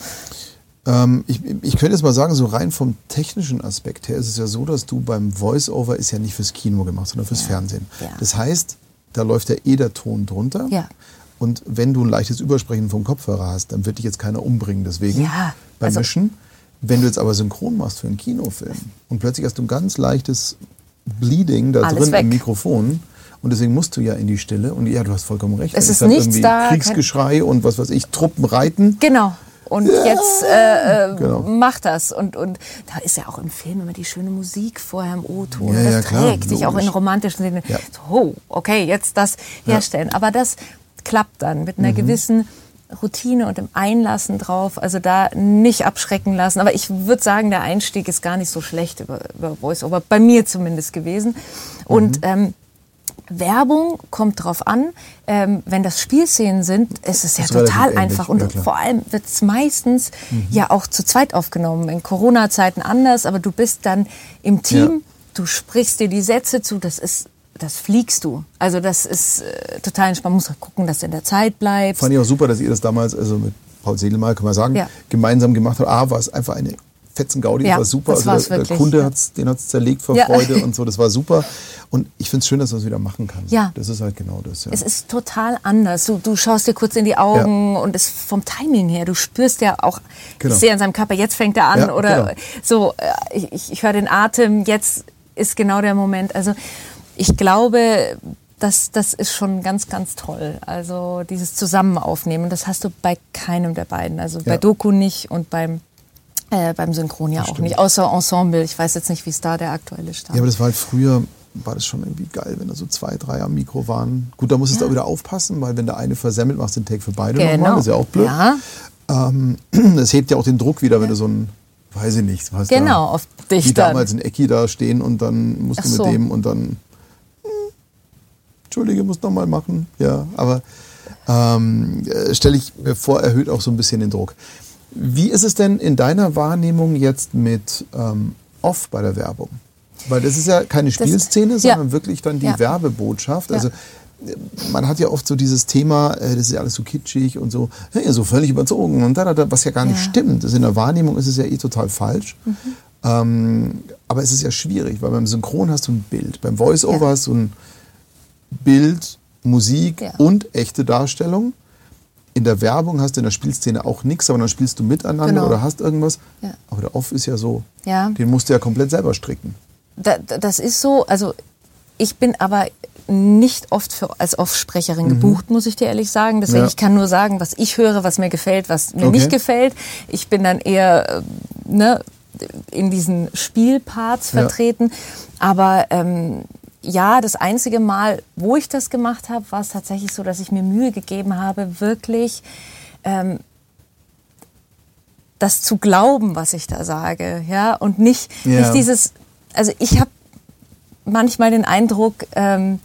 Ähm, ich, ich könnte jetzt mal sagen, so rein vom technischen Aspekt her ist es ja so, dass du beim Voice-Over ist ja nicht fürs Kino gemacht, sondern fürs Fernsehen. Ja. Das heißt, da läuft ja eh der Ton drunter. Ja. Und wenn du ein leichtes Übersprechen vom Kopfhörer hast, dann wird dich jetzt keiner umbringen deswegen Ja, beim also- Mischen. Wenn du jetzt aber synchron machst für einen Kinofilm und plötzlich hast du ein ganz leichtes Bleeding da Alles drin weg. im Mikrofon und deswegen musst du ja in die Stille und ja, du hast vollkommen recht. Es Wenn ist nichts da, Kriegsgeschrei und was weiß ich, Truppen reiten. Genau. Und jetzt äh, äh, Genau. mach das. Und, und da ist ja auch im Film immer die schöne Musik vorher im O-Ton. Ja, das ja, trägt sich auch in romantischen Sinne. Ja. So, oh, okay, jetzt das herstellen. Aber das klappt dann mit einer Mhm. gewissen Routine und dem Einlassen drauf. Also da nicht abschrecken lassen. Aber ich würde sagen, der Einstieg ist gar nicht so schlecht über, über Voice-Over. Bei mir zumindest gewesen. Und Mhm. ähm, Werbung kommt drauf an. Ähm, wenn das Spielszenen sind, ist es ja relativ total ähnlich, einfach. Und ja, vor allem wird es meistens ja auch zu zweit aufgenommen. In Corona-Zeiten anders, aber du bist dann im Team, Ja. du sprichst dir die Sätze zu, das ist, das fliegst du. Also das ist äh, total entspannt. Man muss halt gucken, dass du in der Zeit bleibst. Fand ich auch super, dass ihr das damals, also mit Paul Sedelmeier, kann man sagen, Ja. gemeinsam gemacht habt. A, war es einfach eine Fetzengaudi, Ja, das war super. das also der, Kunde ja. hat's, den hat's zerlegt vor Ja. Freude und so, das war super. Und ich finde es schön, dass man es wieder machen kann. Ja. Das ist halt genau das. Ja. Es ist total anders. Du, du schaust dir kurz in die Augen und es vom Timing her, du spürst ja auch, Genau. ich sehe an seinem Körper, jetzt fängt er an Ja, oder genau. so, äh, ich, ich, höre den Atem, jetzt ist genau der Moment. Also ich glaube, das, das ist schon ganz, ganz toll. Also dieses Zusammenaufnehmen, das hast du bei keinem der beiden. Also bei Ja. Doku nicht und beim Äh, beim Synchron ja das auch stimmt. nicht, außer Ensemble. Ich weiß jetzt nicht, wie es da der aktuelle Stand. Ja, aber das war halt früher, war das schon irgendwie geil, wenn da so zwei, drei am Mikro waren. Gut, da musst du ja. auch wieder aufpassen, weil wenn der eine versemmelt, machst du den Take für beide genau. nochmal. Das ist ja auch blöd. Ja. Ähm, das hebt ja auch den Druck wieder, wenn du so ein, weiß ich nicht, was Genau, da, auf dich Wie dann. damals in Ecki da stehen und dann musst Ach du mit so. dem und dann, hm, Entschuldige, muss nochmal machen. Ja, aber ähm, äh, stelle ich mir vor, erhöht auch so ein bisschen den Druck. Wie ist es denn in deiner Wahrnehmung jetzt mit ähm, Off bei der Werbung? Weil das ist ja keine Spielszene, das, sondern ja. wirklich dann die ja. Werbebotschaft. Also ja. man hat ja oft so dieses Thema, äh, das ist ja alles so kitschig und so, hey, so völlig überzogen und da, was ja gar nicht stimmt. Das in der Wahrnehmung ist es ja eh total falsch. Mhm. Ähm, aber es ist ja schwierig, weil beim Synchron hast du ein Bild, beim Voice-Over hast du ein Bild, Musik und echte Darstellung in der Werbung hast du in der Spielszene auch nichts, aber dann spielst du miteinander genau. oder hast irgendwas. Ja. Aber der Off ist ja so, ja. den musst du ja komplett selber stricken. Da, das ist so, also ich bin aber nicht oft für, als Off-Sprecherin mhm. gebucht, muss ich dir ehrlich sagen. Deswegen, ja. ich kann nur sagen, was ich höre, was mir gefällt, was mir okay. nicht gefällt. Ich bin dann eher äh, ne, in diesen Spielparts vertreten. Aber ähm, ja, das einzige Mal, wo ich das gemacht habe, war es tatsächlich so, dass ich mir Mühe gegeben habe, wirklich ähm, das zu glauben, was ich da sage, ja, und nicht, ja. nicht dieses, also ich habe manchmal den Eindruck, ähm,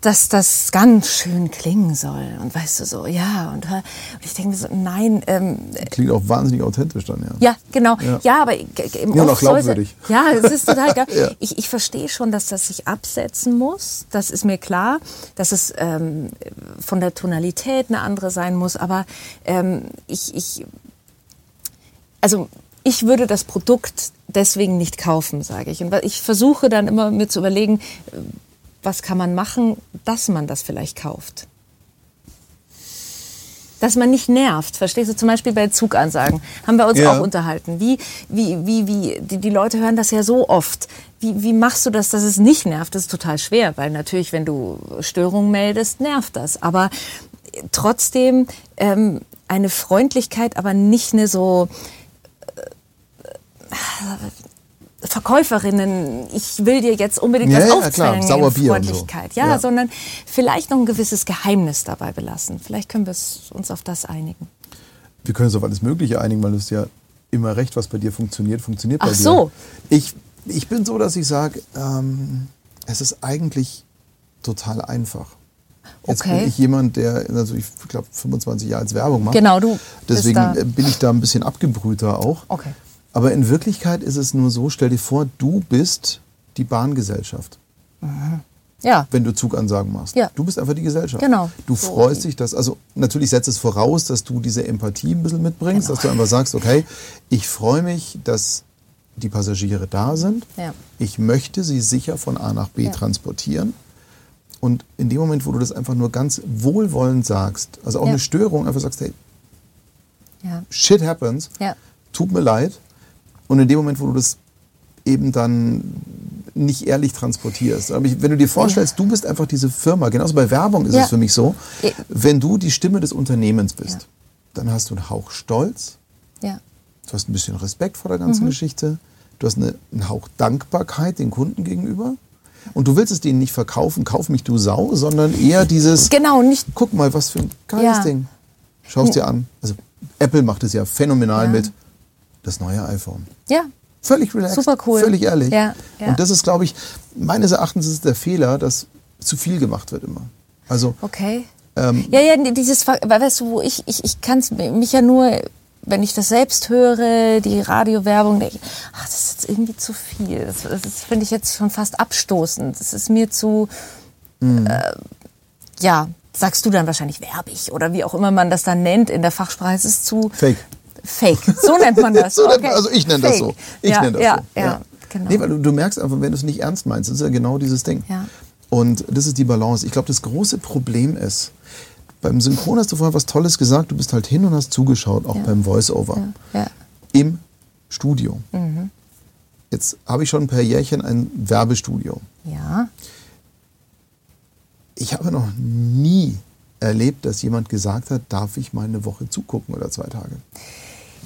dass das ganz schön klingen soll. Und weißt du so, ja. Und, und ich denke mir so, nein. Ähm, Klingt auch wahnsinnig authentisch dann, ja. Ja, genau. Ja, ja aber im ja, auch glaubwürdig. Ja, es ist total geil. ja. Ich, ich verstehe schon, dass das sich absetzen muss. Das ist mir klar, dass es ähm, von der Tonalität eine andere sein muss. Aber ähm, ich, ich, also ich würde das Produkt deswegen nicht kaufen, sage ich. Und ich versuche dann immer mir zu überlegen, was kann man machen, dass man das vielleicht kauft? Dass man nicht nervt, verstehst du? Zum Beispiel bei Zugansagen haben wir uns ja. auch unterhalten. Wie, wie, wie, wie, die, die Leute hören das ja so oft. Wie, wie machst du das, dass es nicht nervt? Das ist total schwer, weil natürlich, wenn du Störungen meldest, nervt das. Aber trotzdem ähm, eine Freundlichkeit, aber nicht eine so äh, Verkäuferinnen, ich will dir jetzt unbedingt ja, was aufzwängen, ja, klar. Freundlichkeit, so. ja, ja, sondern vielleicht noch ein gewisses Geheimnis dabei belassen. Vielleicht können wir uns auf das einigen. Wir können uns auf alles Mögliche einigen, weil du hast ja immer recht, was bei dir funktioniert, funktioniert bei Ach dir. so. Ich, ich bin so, dass ich sage, ähm, es ist eigentlich total einfach. Jetzt okay. bin ich jemand, der, also ich glaube, 25 Jahre als Werbung macht. Genau, du. Deswegen bin ich da ein bisschen abgebrühter auch. Okay. Aber in Wirklichkeit ist es nur so, stell dir vor, du bist die Bahngesellschaft. Mhm. Ja. Wenn du Zugansagen machst. Ja. Du bist einfach die Gesellschaft. Genau. Du so freust dich, dass, also natürlich setzt es voraus, dass du diese Empathie ein bisschen mitbringst, genau. dass du einfach sagst, okay, ich freue mich, dass die Passagiere da sind. Ja. Ich möchte sie sicher von A nach B ja. transportieren. Und in dem Moment, wo du das einfach nur ganz wohlwollend sagst, also auch ja. eine Störung, einfach sagst, hey, shit happens, tut mir leid, und in dem Moment, wo du das eben dann nicht ehrlich transportierst. Aber wenn du dir vorstellst, ja. du bist einfach diese Firma, genauso bei Werbung ist ja. es für mich so, wenn du die Stimme des Unternehmens bist, ja. dann hast du einen Hauch Stolz, du hast ein bisschen Respekt vor der ganzen mhm. Geschichte, du hast eine, einen Hauch Dankbarkeit den Kunden gegenüber. Und du willst es denen nicht verkaufen, kauf mich du Sau, sondern eher dieses, genau, nicht, guck mal, was für ein geiles Ding. Schau es dir an. Also Apple macht es ja phänomenal mit das neue iPhone. Ja. Völlig relaxed. Super cool. Völlig ehrlich. Ja, ja. Und das ist, glaube ich, meines Erachtens ist der Fehler, dass zu viel gemacht wird immer. Also. Okay. Ähm, ja, ja, dieses, weißt du, wo ich, ich, ich kann es mich ja nur, wenn ich das selbst höre, die Radiowerbung, denke ich, ach, das ist jetzt irgendwie zu viel. Das, das finde ich jetzt schon fast abstoßend. Das ist mir zu, mhm. äh, ja, sagst du dann wahrscheinlich werbig oder wie auch immer man das dann nennt in der Fachsprache. Es ist zu. Fake. Fake. So nennt man das. so okay. also ich nenne das so. Ich ja, nenne das ja, so. Ja, ja. Genau. Nee, weil du, du merkst einfach, wenn du es nicht ernst meinst, das ist ja genau dieses Ding. Ja. Und das ist die Balance. Ich glaube, das große Problem ist, beim Synchron hast du vorher was Tolles gesagt, du bist halt hin und hast zugeschaut, auch ja. beim Voice-Over. Ja. Im Studio. Mhm. Jetzt habe ich schon per Jährchen ein Werbestudio. Ja. Ich habe noch nie erlebt, dass jemand gesagt hat, darf ich mal eine Woche zugucken oder zwei Tage.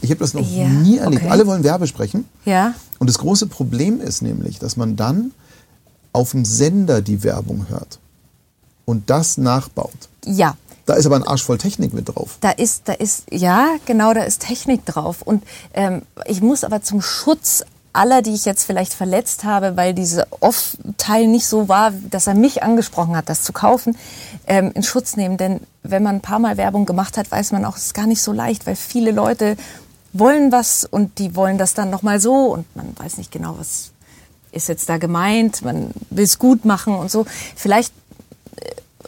Ich habe das noch ja, nie erlebt. Okay. Alle wollen Werbe sprechen. Ja. Und das große Problem ist nämlich, dass man dann auf dem Sender die Werbung hört und das nachbaut. Ja. Da ist aber ein Arsch voll Technik mit drauf. Da ist, da ist, ja, genau, da ist Technik drauf. Und ähm, ich muss aber zum Schutz aller, die ich jetzt vielleicht verletzt habe, weil diese Off-Teil nicht so war, dass er mich angesprochen hat, das zu kaufen, ähm, in Schutz nehmen. Denn wenn man ein paar Mal Werbung gemacht hat, weiß man auch, es ist gar nicht so leicht, weil viele Leute wollen was und die wollen das dann nochmal so und man weiß nicht genau, was ist jetzt da gemeint, man will es gut machen und so. Vielleicht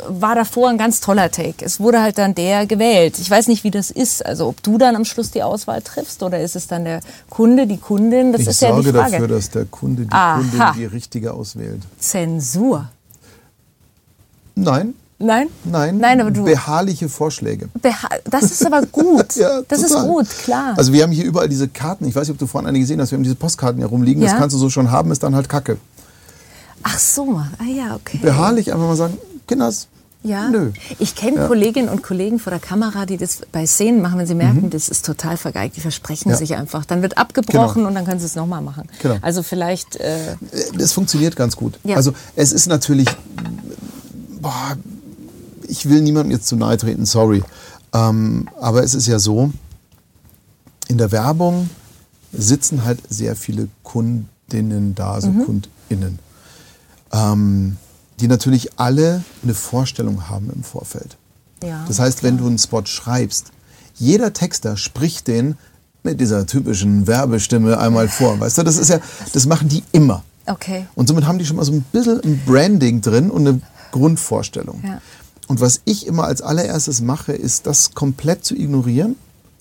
war davor ein ganz toller Take. Es wurde halt dann der gewählt. Ich weiß nicht, wie das ist. Also ob du dann am Schluss die Auswahl triffst oder ist es dann der Kunde, die Kundin? Das ich ist ja die Frage. Ich sorge dafür, dass der Kunde die Aha. Kundin die richtige auswählt. Zensur? Nein. Nein? Nein. Nein, aber du. Beharrliche Vorschläge. Beha das ist aber gut. ja, das total. ist gut, klar. Also wir haben hier überall diese Karten. Ich weiß nicht, ob du vorhin eine gesehen hast. Wir haben diese Postkarten hier rumliegen. Ja? Das kannst du so schon haben, ist dann halt Kacke. Ach so, ah ja, okay. Beharrlich einfach mal sagen, Kinders, ja. Nö. Ich kenne ja. Kolleginnen und Kollegen vor der Kamera, die das bei Szenen machen, wenn sie merken, mhm. das ist total vergeigt. Die versprechen ja. sich einfach. Dann wird abgebrochen genau. und dann können sie es nochmal machen. Genau. Also vielleicht. Äh das funktioniert ganz gut. Ja. Also es ist natürlich. Boah, ich will niemandem jetzt zu nahe treten, sorry. Ähm, aber es ist ja so, in der Werbung sitzen halt sehr viele Kundinnen da, also mhm. KundInnen. Ähm, die natürlich alle eine Vorstellung haben im Vorfeld. Ja, das heißt, klar. wenn du einen Spot schreibst, jeder Texter spricht den mit dieser typischen Werbestimme einmal vor. Weißt du, das ist ja, das machen die immer. Okay. Und somit haben die schon mal so ein bisschen ein Branding drin und eine Grundvorstellung. Ja. Und was ich immer als allererstes mache, ist das komplett zu ignorieren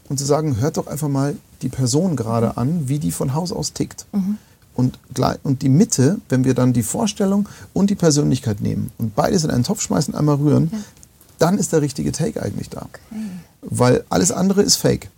und zu sagen, hört doch einfach mal die Person gerade an, wie die von Haus aus tickt. Mhm. Und, und die Mitte, wenn wir dann die Vorstellung und die Persönlichkeit nehmen und beides in einen Topf schmeißen, einmal rühren, ja. dann ist der richtige Take eigentlich da. Okay. Weil alles andere ist Fake.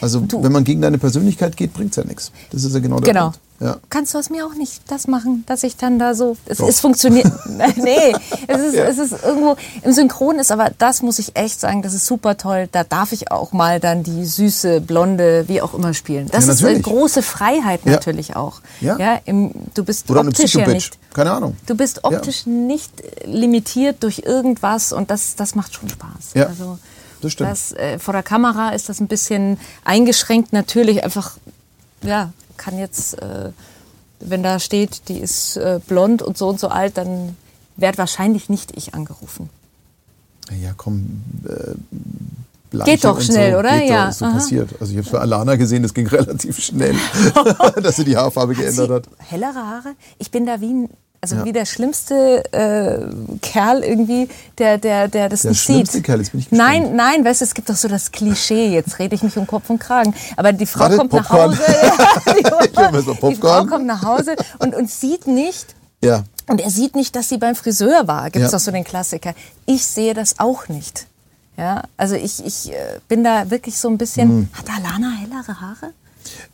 Also du. wenn man gegen deine Persönlichkeit geht, bringt es ja nichts. Das ist ja genau der genau. Punkt. Ja. Kannst du aus mir auch nicht das machen, dass ich dann da so. Es, es funktioniert. nee, es ist, ja. es ist irgendwo. Im Synchron ist aber, das muss ich echt sagen, das ist super toll. Da darf ich auch mal dann die süße, blonde, wie auch immer spielen. Das ja, ist eine große Freiheit natürlich auch. Ja. ja im, du bist Oder optisch eine ja nicht. Keine Ahnung. Du bist optisch nicht limitiert durch irgendwas und das, das macht schon Spaß. Ja. Also, das stimmt. Das, äh, vor der Kamera ist das ein bisschen eingeschränkt natürlich. Einfach, ja, kann jetzt, äh, wenn da steht, die ist äh, blond und so und so alt, dann werde wahrscheinlich nicht ich angerufen. Ja, komm. Äh, Geht doch schnell, so. oder? Geht ja. Doch, ist so passiert. Also ich habe es bei Alana gesehen, das ging relativ schnell, dass sie die Haarfarbe geändert hat. Hellere Haare? Ich bin da wie ein also ja. wie der schlimmste äh, Kerl irgendwie, der, der, der das der nicht schlimmste sieht. Kerl, jetzt bin ich gespannt. Nein, nein, weißt du, es gibt doch so das Klischee, jetzt rede ich mich um Kopf und Kragen. Aber die Frau Warte, kommt Popcorn. nach Hause. die, die Frau kommt nach Hause und, und sieht nicht, ja. und er sieht nicht, dass sie beim Friseur war. Gibt es ja. doch so den Klassiker. Ich sehe das auch nicht. Ja, also ich, ich äh, bin da wirklich so ein bisschen. Hm. Hat Alana hellere Haare?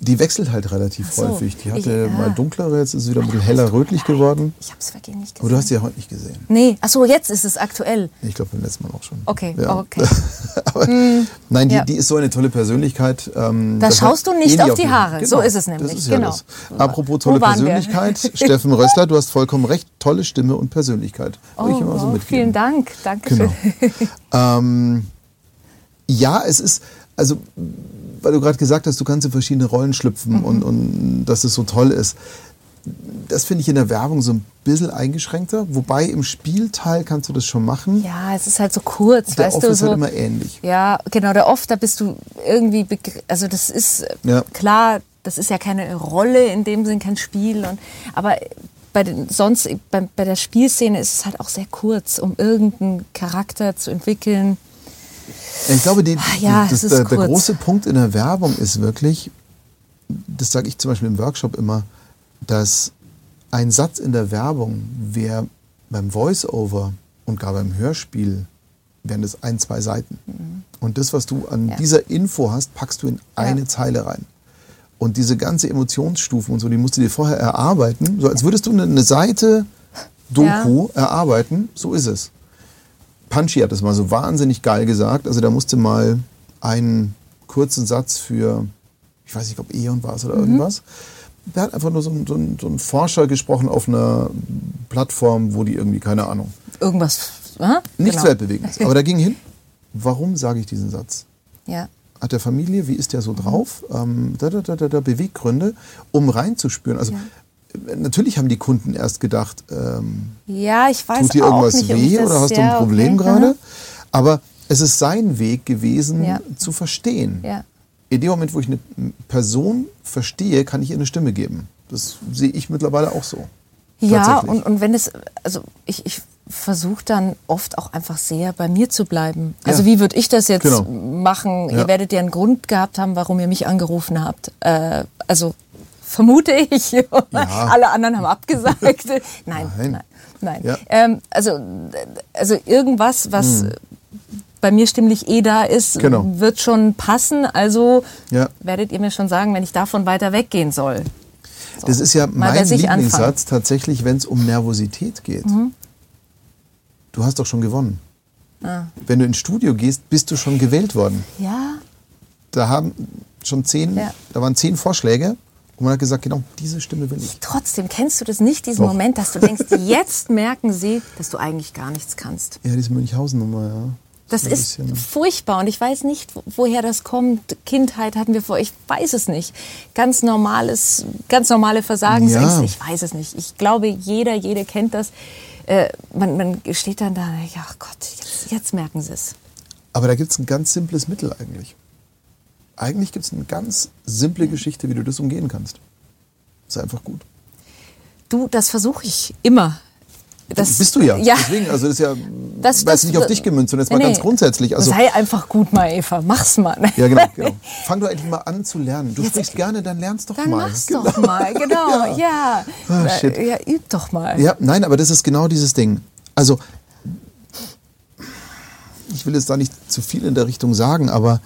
Die wechselt halt relativ so, häufig. Die hatte ich, mal dunklere, jetzt ist sie wieder ein bisschen heller rötlich geworden. Ich habe es wirklich nicht gesehen. Aber du hast sie ja heute nicht gesehen. Nee, achso, jetzt ist es aktuell. Ich glaube beim letzten Mal auch schon. Okay, ja. okay. Aber, hm, nein, die, ja. die ist so eine tolle Persönlichkeit. Ähm, da schaust du nicht auf die Haare. Genau, so ist es nämlich. Ist genau. Ja Apropos tolle Persönlichkeit, Steffen Rössler, du hast vollkommen recht, tolle Stimme und Persönlichkeit. Oh, ich immer so oh, vielen Dank, danke genau. ähm, ja, es ist, also weil du gerade gesagt hast, du kannst in verschiedene Rollen schlüpfen mhm. und, und dass es so toll ist. Das finde ich in der Werbung so ein bisschen eingeschränkter. Wobei im Spielteil kannst du das schon machen. Ja, es ist halt so kurz, der weißt Off du. ist so, halt immer ähnlich. Ja, genau, der Off, da bist du irgendwie, also das ist ja. klar, das ist ja keine Rolle in dem Sinn, kein Spiel. Und, aber bei den, sonst bei, bei der Spielszene ist es halt auch sehr kurz, um irgendeinen Charakter zu entwickeln. Ich glaube, die, ah, ja, das, der, der, große Punkt in der Werbung ist wirklich, das sage ich zum Beispiel im Workshop immer, dass ein Satz in der Werbung wäre beim Voice-Over und gar beim Hörspiel wären das ein, zwei Seiten. Mhm. Und das, was du an ja. dieser Info hast, packst du in eine ja. Zeile rein. Und diese ganze Emotionsstufen und so, die musst du dir vorher erarbeiten, so als würdest du eine, eine Seite Doku erarbeiten, so ist es. Punchy hat das mal so wahnsinnig geil gesagt. Also da musste mal einen kurzen Satz für ich weiß nicht, ob Eon war es oder mhm. irgendwas. Der hat einfach nur so ein, so, ein, so ein Forscher gesprochen auf einer Plattform, wo die irgendwie, keine Ahnung. Irgendwas, äh? Nichts genau. Weltbewegendes. Aber da ging hin, warum sage ich diesen Satz? Ja. Hat der Familie, wie ist der so drauf? Ähm, da, da, da, da, Beweggründe, um reinzuspüren. Also ja. Natürlich haben die Kunden erst gedacht, ähm, ja, ich weiß tut dir irgendwas nicht, weh oder hast du ein Problem okay. gerade? Aber es ist sein Weg gewesen, ja. zu verstehen. Ja. In dem Moment, wo ich eine Person verstehe, kann ich ihr eine Stimme geben. Das sehe ich mittlerweile auch so. Ja, und, und wenn es, also ich, ich versuche dann oft auch einfach sehr bei mir zu bleiben. Also ja. wie würde ich das jetzt genau. machen? Ja. Ihr werdet ja einen Grund gehabt haben, warum ihr mich angerufen habt. Äh, also vermute ich. Ja. Alle anderen haben abgesagt. nein, nein, nein. nein. Ja. Ähm, also, also irgendwas, was hm. bei mir stimmlich eh da ist, genau. wird schon passen. Also werdet ihr mir schon sagen, wenn ich davon weiter weggehen soll. So. Das ist ja mein Lieblingssatz anfangen. tatsächlich, wenn es um Nervosität geht. Mhm du hast doch schon gewonnen. Ah. Wenn du ins Studio gehst, bist du schon gewählt worden. Ja. Da haben schon zehn, ja. da waren zehn Vorschläge und man hat gesagt, genau diese Stimme will ich. Trotzdem kennst du das nicht, diesen Doch. Moment, dass du denkst, jetzt merken sie, dass du eigentlich gar nichts kannst. Ja, diese Münchhausen-Nummer, ja. Das ist furchtbar und ich weiß nicht, woher das kommt. Kindheit hatten wir vor, ich weiß es nicht. Ganz normales, ganz normale Versagensängste, ja. ich weiß es nicht. Ich glaube, jeder, jede kennt das äh, man, man steht dann da, ja Gott, jetzt, jetzt merken sie es. Aber da gibt es ein ganz simples Mittel eigentlich. Eigentlich gibt es eine ganz simple Geschichte, wie du das umgehen kannst. Ist einfach gut. Du, das versuche ich immer. Das, bist du ja. ja. Deswegen, also das ist ja, das, das, nicht auf dich gemünzt, sondern jetzt mal nee, ganz grundsätzlich. Also, sei einfach gut mal, Eva. Mach's mal. Ja, genau, genau. Fang doch endlich mal an zu lernen. Du jetzt, sprichst gerne, dann lernst doch dann mal. Mach's genau. doch mal, genau. ja. Ja. Ah, shit. ja, üb doch mal. Ja, nein, aber das ist genau dieses Ding. Also, ich will jetzt da nicht zu viel in der Richtung sagen, aber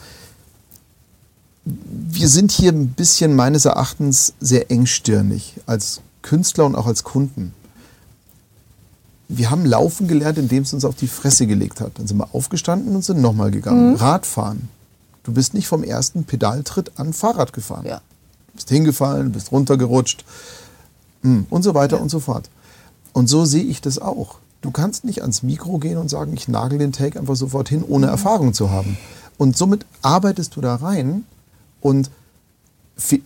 wir sind hier ein bisschen meines Erachtens sehr engstirnig als Künstler und auch als Kunden wir haben laufen gelernt, indem es uns auf die Fresse gelegt hat. Dann sind wir aufgestanden und sind nochmal gegangen. Mhm. Radfahren. Du bist nicht vom ersten Pedaltritt an Fahrrad gefahren. Ja. Du bist hingefallen, bist runtergerutscht hm, und so weiter ja. und so fort. Und so sehe ich das auch. Du kannst nicht ans Mikro gehen und sagen, ich nagel den Take einfach sofort hin, ohne mhm. Erfahrung zu haben. Und somit arbeitest du da rein und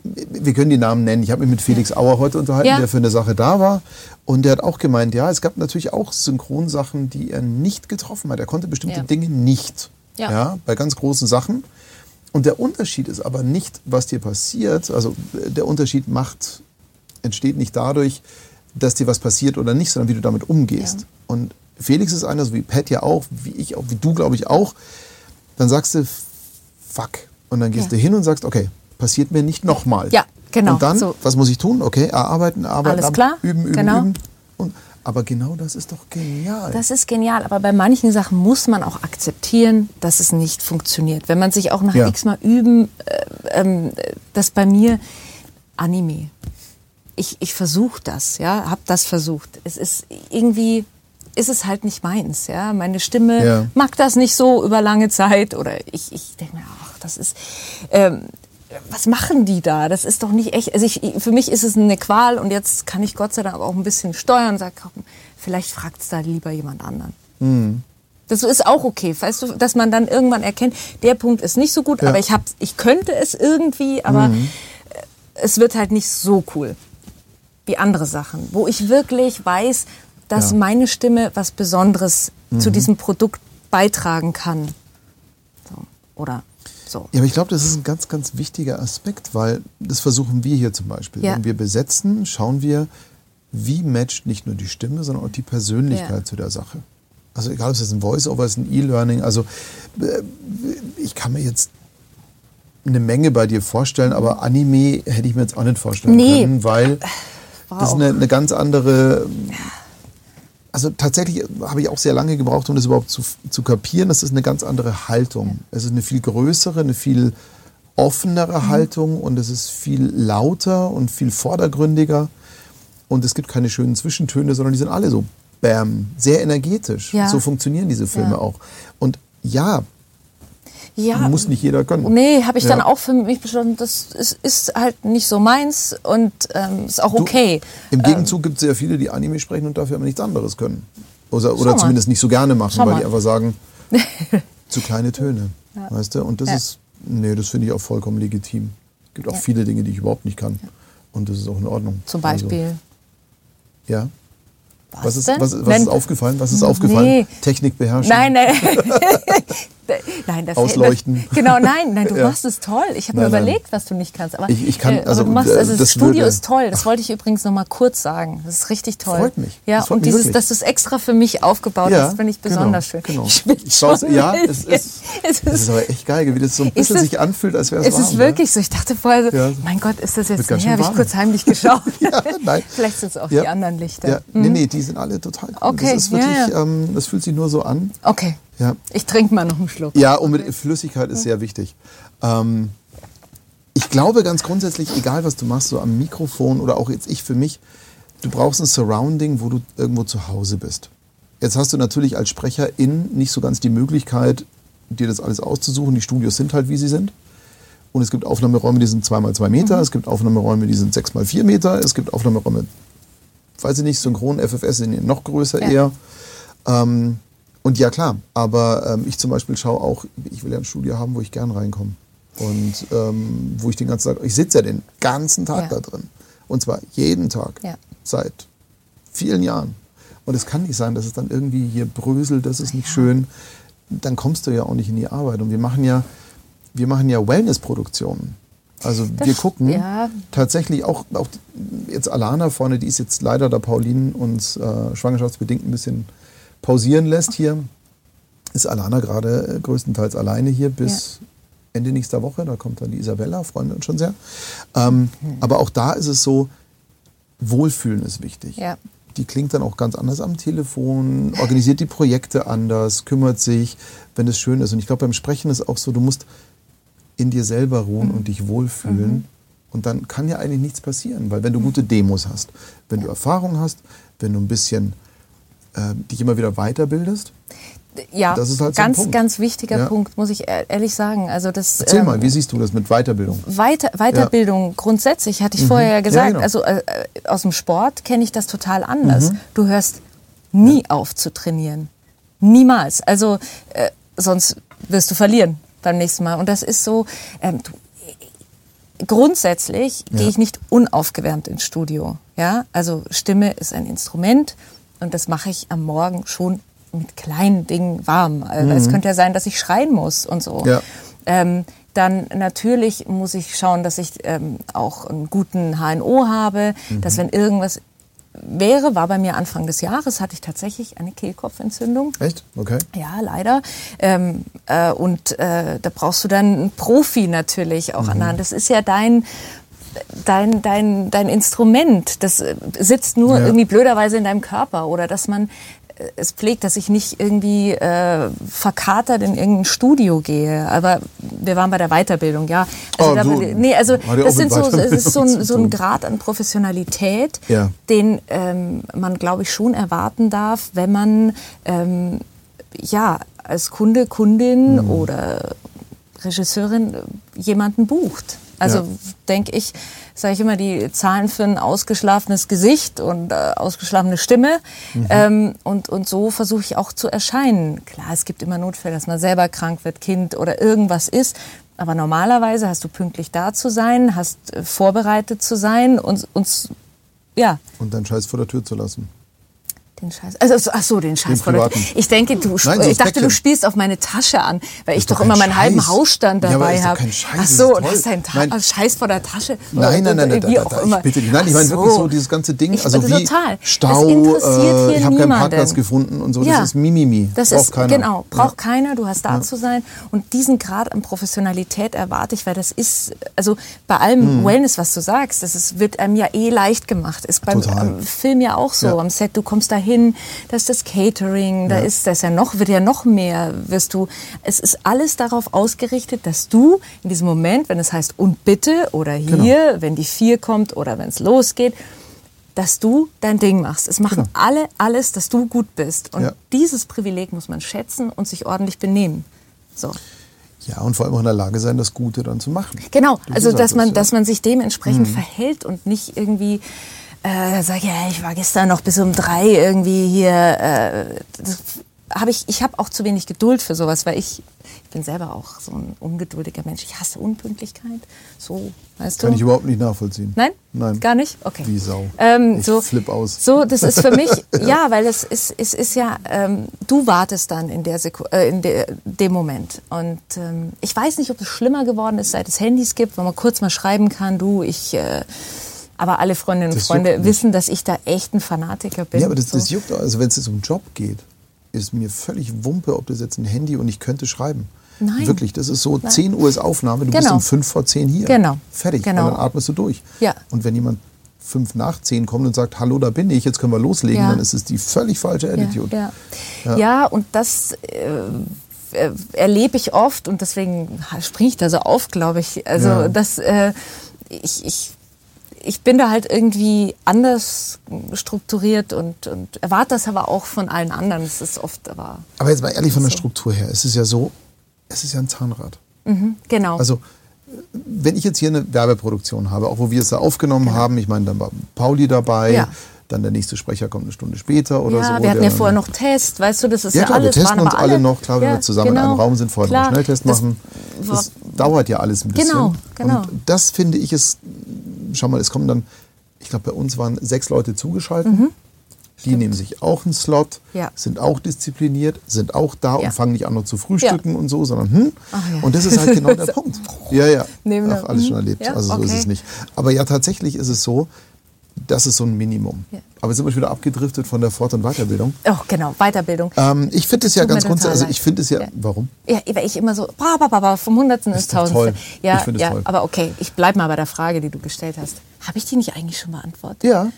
wir können die Namen nennen. Ich habe mich mit Felix Auer heute unterhalten, ja. der für eine Sache da war. Und der hat auch gemeint, ja, es gab natürlich auch Synchronsachen, die er nicht getroffen hat. Er konnte bestimmte ja. Dinge nicht. Ja. ja. Bei ganz großen Sachen. Und der Unterschied ist aber nicht, was dir passiert. Also der Unterschied macht, entsteht nicht dadurch, dass dir was passiert oder nicht, sondern wie du damit umgehst. Und Felix ist einer, so wie Pat ja auch, wie ich auch, wie du, glaube ich, auch. Dann sagst du, fuck. Und dann gehst du hin und sagst, okay, passiert mir nicht nochmal. Ja, genau. Und dann, so. was muss ich tun? Okay, erarbeiten, arbeiten, Alles klar. üben, üben, genau. üben. Und, aber genau das ist doch genial. Das ist genial, aber bei manchen Sachen muss man auch akzeptieren, dass es nicht funktioniert. Wenn man sich auch nach ja. x Mal üben, äh, äh, das bei mir Anime. Ich, ich versuche das, ja, habe das versucht. Es ist irgendwie ist es halt nicht meins, ja. Meine Stimme ja. mag das nicht so über lange Zeit oder ich, ich denke mir, ach, das ist ähm, was machen die da? Das ist doch nicht echt. Also ich, für mich ist es eine Qual und jetzt kann ich Gott sei Dank auch ein bisschen steuern und sage, vielleicht fragt es da lieber jemand anderen. Mhm. Das ist auch okay, weißt du, dass man dann irgendwann erkennt, der Punkt ist nicht so gut, ja. aber ich hab, ich könnte es irgendwie, aber mhm. es wird halt nicht so cool wie andere Sachen, wo ich wirklich weiß, dass ja. meine Stimme was Besonderes mhm. zu diesem Produkt beitragen kann. So. Oder so. Ja, aber ich glaube, das ist ein ganz, ganz wichtiger Aspekt, weil das versuchen wir hier zum Beispiel. Ja. Wenn wir besetzen, schauen wir, wie matcht nicht nur die Stimme, sondern auch die Persönlichkeit ja. zu der Sache. Also egal, ob es jetzt ein Voice-Over ist, ein E-Learning, also äh, ich kann mir jetzt eine Menge bei dir vorstellen, aber Anime hätte ich mir jetzt auch nicht vorstellen nee. können, weil wow. das ist eine, eine ganz andere also tatsächlich habe ich auch sehr lange gebraucht, um das überhaupt zu, zu kapieren. Das ist eine ganz andere Haltung. Es ist eine viel größere, eine viel offenere mhm. Haltung und es ist viel lauter und viel vordergründiger. Und es gibt keine schönen Zwischentöne, sondern die sind alle so, bam, sehr energetisch. Ja. So funktionieren diese Filme ja. auch. Und ja, Ja, muss nicht jeder können. Nee, habe ich ja. dann auch für mich beschlossen, das ist, ist halt nicht so meins und ähm, ist auch okay. Du, Im Gegenzug ähm, gibt es sehr viele, die Anime sprechen und dafür aber nichts anderes können. Oder, oder zumindest nicht so gerne machen, Schau weil mal. die einfach sagen, zu kleine Töne. Ja. Weißt du? Und das ist, nee, das finde ich auch vollkommen legitim. Es gibt auch viele Dinge, die ich überhaupt nicht kann. Und das ist auch in Ordnung. Zum Beispiel? Also, ja. Was, was ist, was, was ist aufgefallen? Was ist aufgefallen? Nee. Technik beherrschen? Nein, nein. nein, das Ausleuchten. Das, genau, nein, nein, du ja. machst es toll. Ich habe mir überlegt, was du nicht kannst. Aber, ich, ich kann, äh, also, du machst, also das, Studio würde, ist toll. Das wollte ich übrigens noch mal kurz sagen. Das ist richtig toll. Freut mich. Ja, freut und dieses, dass du es extra für mich aufgebaut ja, hast, finde ich genau, besonders genau, schön. Genau. Ich schon ja, es ist, es ist, ist aber echt geil, wie das so ein bisschen sich anfühlt, als wäre es warm. Es ist wirklich so. Ich dachte vorher so, ja. mein Gott, ist das jetzt nee, habe ich kurz heimlich geschaut. ja, nein. Vielleicht sind es auch die anderen Lichter. Ja, nee, nee, die sind alle total cool. Okay, das ist wirklich. Ähm, das fühlt sich nur so an. Okay. Ja. Ich trinke mal noch einen Schluck. Ja, und mit Flüssigkeit ist sehr wichtig. Ähm, ich glaube ganz grundsätzlich, egal was du machst, so am Mikrofon oder auch jetzt ich für mich, du brauchst ein Surrounding, wo du irgendwo zu Hause bist. Jetzt hast du natürlich als Sprecherin nicht so ganz die Möglichkeit, dir das alles auszusuchen. Die Studios sind halt, wie sie sind. Und es gibt Aufnahmeräume, die sind 2x2 Meter, mhm. es gibt Aufnahmeräume, die sind 6x4 Meter, es gibt Aufnahmeräume weiß ich nicht, Synchron, FFS sind noch größer ja. eher. Ähm, und ja, klar, aber ähm, ich zum Beispiel schaue auch, ich will ja ein Studio haben, wo ich gern reinkomme. Und ähm, wo ich den ganzen Tag, ich sitze ja den ganzen Tag ja. da drin. Und zwar jeden Tag. Ja. Seit vielen Jahren. Und es kann nicht sein, dass es dann irgendwie hier bröselt, das ist nicht ja. schön. Dann kommst du ja auch nicht in die Arbeit. Und wir machen ja, wir machen ja Wellness-Produktionen. Also das wir gucken ja. tatsächlich auch, auch jetzt Alana vorne, die ist jetzt leider, da Pauline uns äh, schwangerschaftsbedingt ein bisschen pausieren lässt hier, ist Alana gerade äh, größtenteils alleine hier bis ja. Ende nächster Woche. Da kommt dann die Isabella, freuen uns schon sehr. Ähm, mhm. Aber auch da ist es so, Wohlfühlen ist wichtig. Ja. Die klingt dann auch ganz anders am Telefon, organisiert die Projekte anders, kümmert sich, wenn es schön ist. Und ich glaube, beim Sprechen ist auch so, du musst in dir selber ruhen mhm. und dich wohlfühlen. Mhm. Und dann kann ja eigentlich nichts passieren, weil wenn du gute Demos hast, wenn du Erfahrung hast, wenn du ein bisschen äh, dich immer wieder weiterbildest. Ja, das ist halt ganz, so ganz wichtiger ja. Punkt, muss ich ehrlich sagen. Also das, Erzähl ähm, mal, wie siehst du das mit Weiterbildung? Weiter, Weiterbildung ja. grundsätzlich, hatte ich mhm. vorher ja gesagt. Genau. Also äh, aus dem Sport kenne ich das total anders. Mhm. Du hörst nie auf zu trainieren. Niemals. Also äh, sonst wirst du verlieren beim nächsten Mal. Und das ist so, ähm, du, grundsätzlich ja. gehe ich nicht unaufgewärmt ins Studio. Ja, also Stimme ist ein Instrument und das mache ich am Morgen schon mit kleinen Dingen warm. Also mhm. Es könnte ja sein, dass ich schreien muss und so. Ja. Ähm, dann natürlich muss ich schauen, dass ich ähm, auch einen guten HNO habe, mhm. dass wenn irgendwas wäre, war bei mir Anfang des Jahres, hatte ich tatsächlich eine Kehlkopfentzündung. Echt? Okay. Ja, leider. Ähm, äh, und äh, da brauchst du dann einen Profi natürlich auch mhm. an der Hand. Das ist ja dein dein, dein, dein Instrument, das äh, sitzt nur ja. irgendwie blöderweise in deinem Körper oder dass man es pflegt, dass ich nicht irgendwie äh, verkatert in irgendein Studio gehe. Aber wir waren bei der Weiterbildung, ja. Also, oh, da, nee, also das sind so, es ist so ein, so ein Grad an Professionalität, ja. den ähm, man, glaube ich, schon erwarten darf, wenn man ähm, ja als Kunde, Kundin mhm. oder Regisseurin jemanden bucht. Also ja. denke ich, sage ich immer, die Zahlen für ein ausgeschlafenes Gesicht und äh, ausgeschlafene Stimme. Mhm. Ähm, und, und so versuche ich auch zu erscheinen. Klar, es gibt immer Notfälle, dass man selber krank wird, Kind oder irgendwas ist. Aber normalerweise hast du pünktlich da zu sein, hast äh, vorbereitet zu sein und uns, ja. Und deinen Scheiß vor der Tür zu lassen. Den Scheiß. Also, ach so, den Scheiß. Den ich denke, du, Nein, so ich dachte, du spielst auf meine Tasche an, weil ich doch, doch immer meinen Scheiß. halben Hausstand dabei ja, habe. Ach so, das ist ein Ta Scheiß vor der Tasche. Nein, nein, nein, nein, wie da, da, immer. ich bitte dich. Nein, ich meine so. wirklich so dieses ganze Ding, ich, also wie total. Stau, äh, ich habe keinen Parkplatz gefunden und so, ja. das ist Mimimi. Das braucht ist, keiner. Genau, braucht ja. keiner, du hast da zu sein. Und diesen Grad an Professionalität erwarte ich, weil das ist, also bei allem mhm. Wellness, was du sagst, das ist, wird einem ja eh leicht gemacht. Ist beim Film ja auch so, am Set, du kommst dahin, dass das Catering, da ist das ja noch, wird ja noch mehr, wirst du, es ist alles darauf ausgerichtet, dass du in diesem Moment, wenn es heißt und bitte oder hier, genau. wenn die vier kommt oder wenn es losgeht, dass du dein Ding machst. Es machen genau. alle alles, dass du gut bist. Und ja. dieses Privileg muss man schätzen und sich ordentlich benehmen. So. Ja, und vor allem auch in der Lage sein, das Gute dann zu machen. Genau, das also dass man, das, ja. dass man sich dementsprechend mhm. verhält und nicht irgendwie äh, sage, ja, ich war gestern noch bis um drei irgendwie hier. Äh, das habe ich, ich habe auch zu wenig Geduld für sowas, weil ich, ich bin selber auch so ein ungeduldiger Mensch. Ich hasse Unpünktlichkeit. So, weißt Kann du? Kann ich überhaupt nicht nachvollziehen. Nein? Nein. Gar nicht? Okay. Wie Sau. Ähm, ich so, flip aus. So, das ist für mich, ja, weil es ist, es ist ja, ähm, du wartest dann in, der Seku äh, in de, dem Moment. Und ähm, ich weiß nicht, ob es schlimmer geworden ist, seit es Handys gibt, wo man kurz mal schreiben kann, du, ich... Äh, aber alle Freundinnen und Freunde wissen, dass ich da echt ein Fanatiker bin. Ja, aber das, so. das juckt auch. Also wenn es jetzt um Job geht, ist mir völlig Wumpe, ob das jetzt ein Handy und ich könnte schreiben. Nein. Wirklich, das ist so, Nein. 10 Uhr ist Aufnahme, du genau. bist um 5 vor 10 hier. Genau. Fertig. Genau. Und dann atmest du durch. Ja. Und wenn jemand 5 nach 10 kommt und sagt, hallo, da bin ich, jetzt können wir loslegen, ja. dann ist es die völlig falsche Attitude. Ja, ja. ja. und das äh, erlebe ich oft und deswegen springe ich da so auf, glaube ich. Also, dass äh, ich, ich ich bin da halt irgendwie anders strukturiert und, und erwarte das aber auch von allen anderen. Es ist oft aber. Aber jetzt mal ehrlich von der Struktur her. Es ist ja so, es ist ja ein Zahnrad. Mhm, genau. Also, wenn ich jetzt hier eine Werbeproduktion habe, auch wo wir es da aufgenommen genau. haben, ich meine, dann war Pauli dabei. Ja. Dann der nächste Sprecher kommt eine Stunde später oder ja, so. Wir hatten ja vorher noch Test, weißt du, das ist ja, ja klar, alles. Wir testen uns alle noch, klar, wenn ja, wir zusammen genau, in einem Raum sind, vorher klar, einen Schnelltest machen. Das, dauert ja alles ein bisschen. Genau, genau. Und das finde ich ist schau mal, es kommen dann, ich glaube, bei uns waren sechs Leute zugeschaltet. Mhm. Die Stimmt. nehmen sich auch einen Slot, ja. sind auch diszipliniert, sind auch da ja. und fangen nicht an noch zu frühstücken ja. und so, sondern hm. Und das ist halt genau der Punkt. Ja, ja. Ach, alles schon erlebt. also so okay. ist es nicht. Aber ja, tatsächlich ist es so, das ist so ein Minimum. Ja. Aber sind wir wieder abgedriftet von der Fort- und Weiterbildung. Oh, genau, Weiterbildung. Ähm, ich finde es ja ganz grundsätzlich, also ich finde es ja, ja, warum? Ja, weil ich immer so, bah, bah, bah, vom Hundertsten ins Tausendste. Ja, ich finde es ja, toll. Aber okay, ich bleibe mal bei der Frage, die du gestellt hast. Habe ich die nicht eigentlich schon beantwortet? Ja,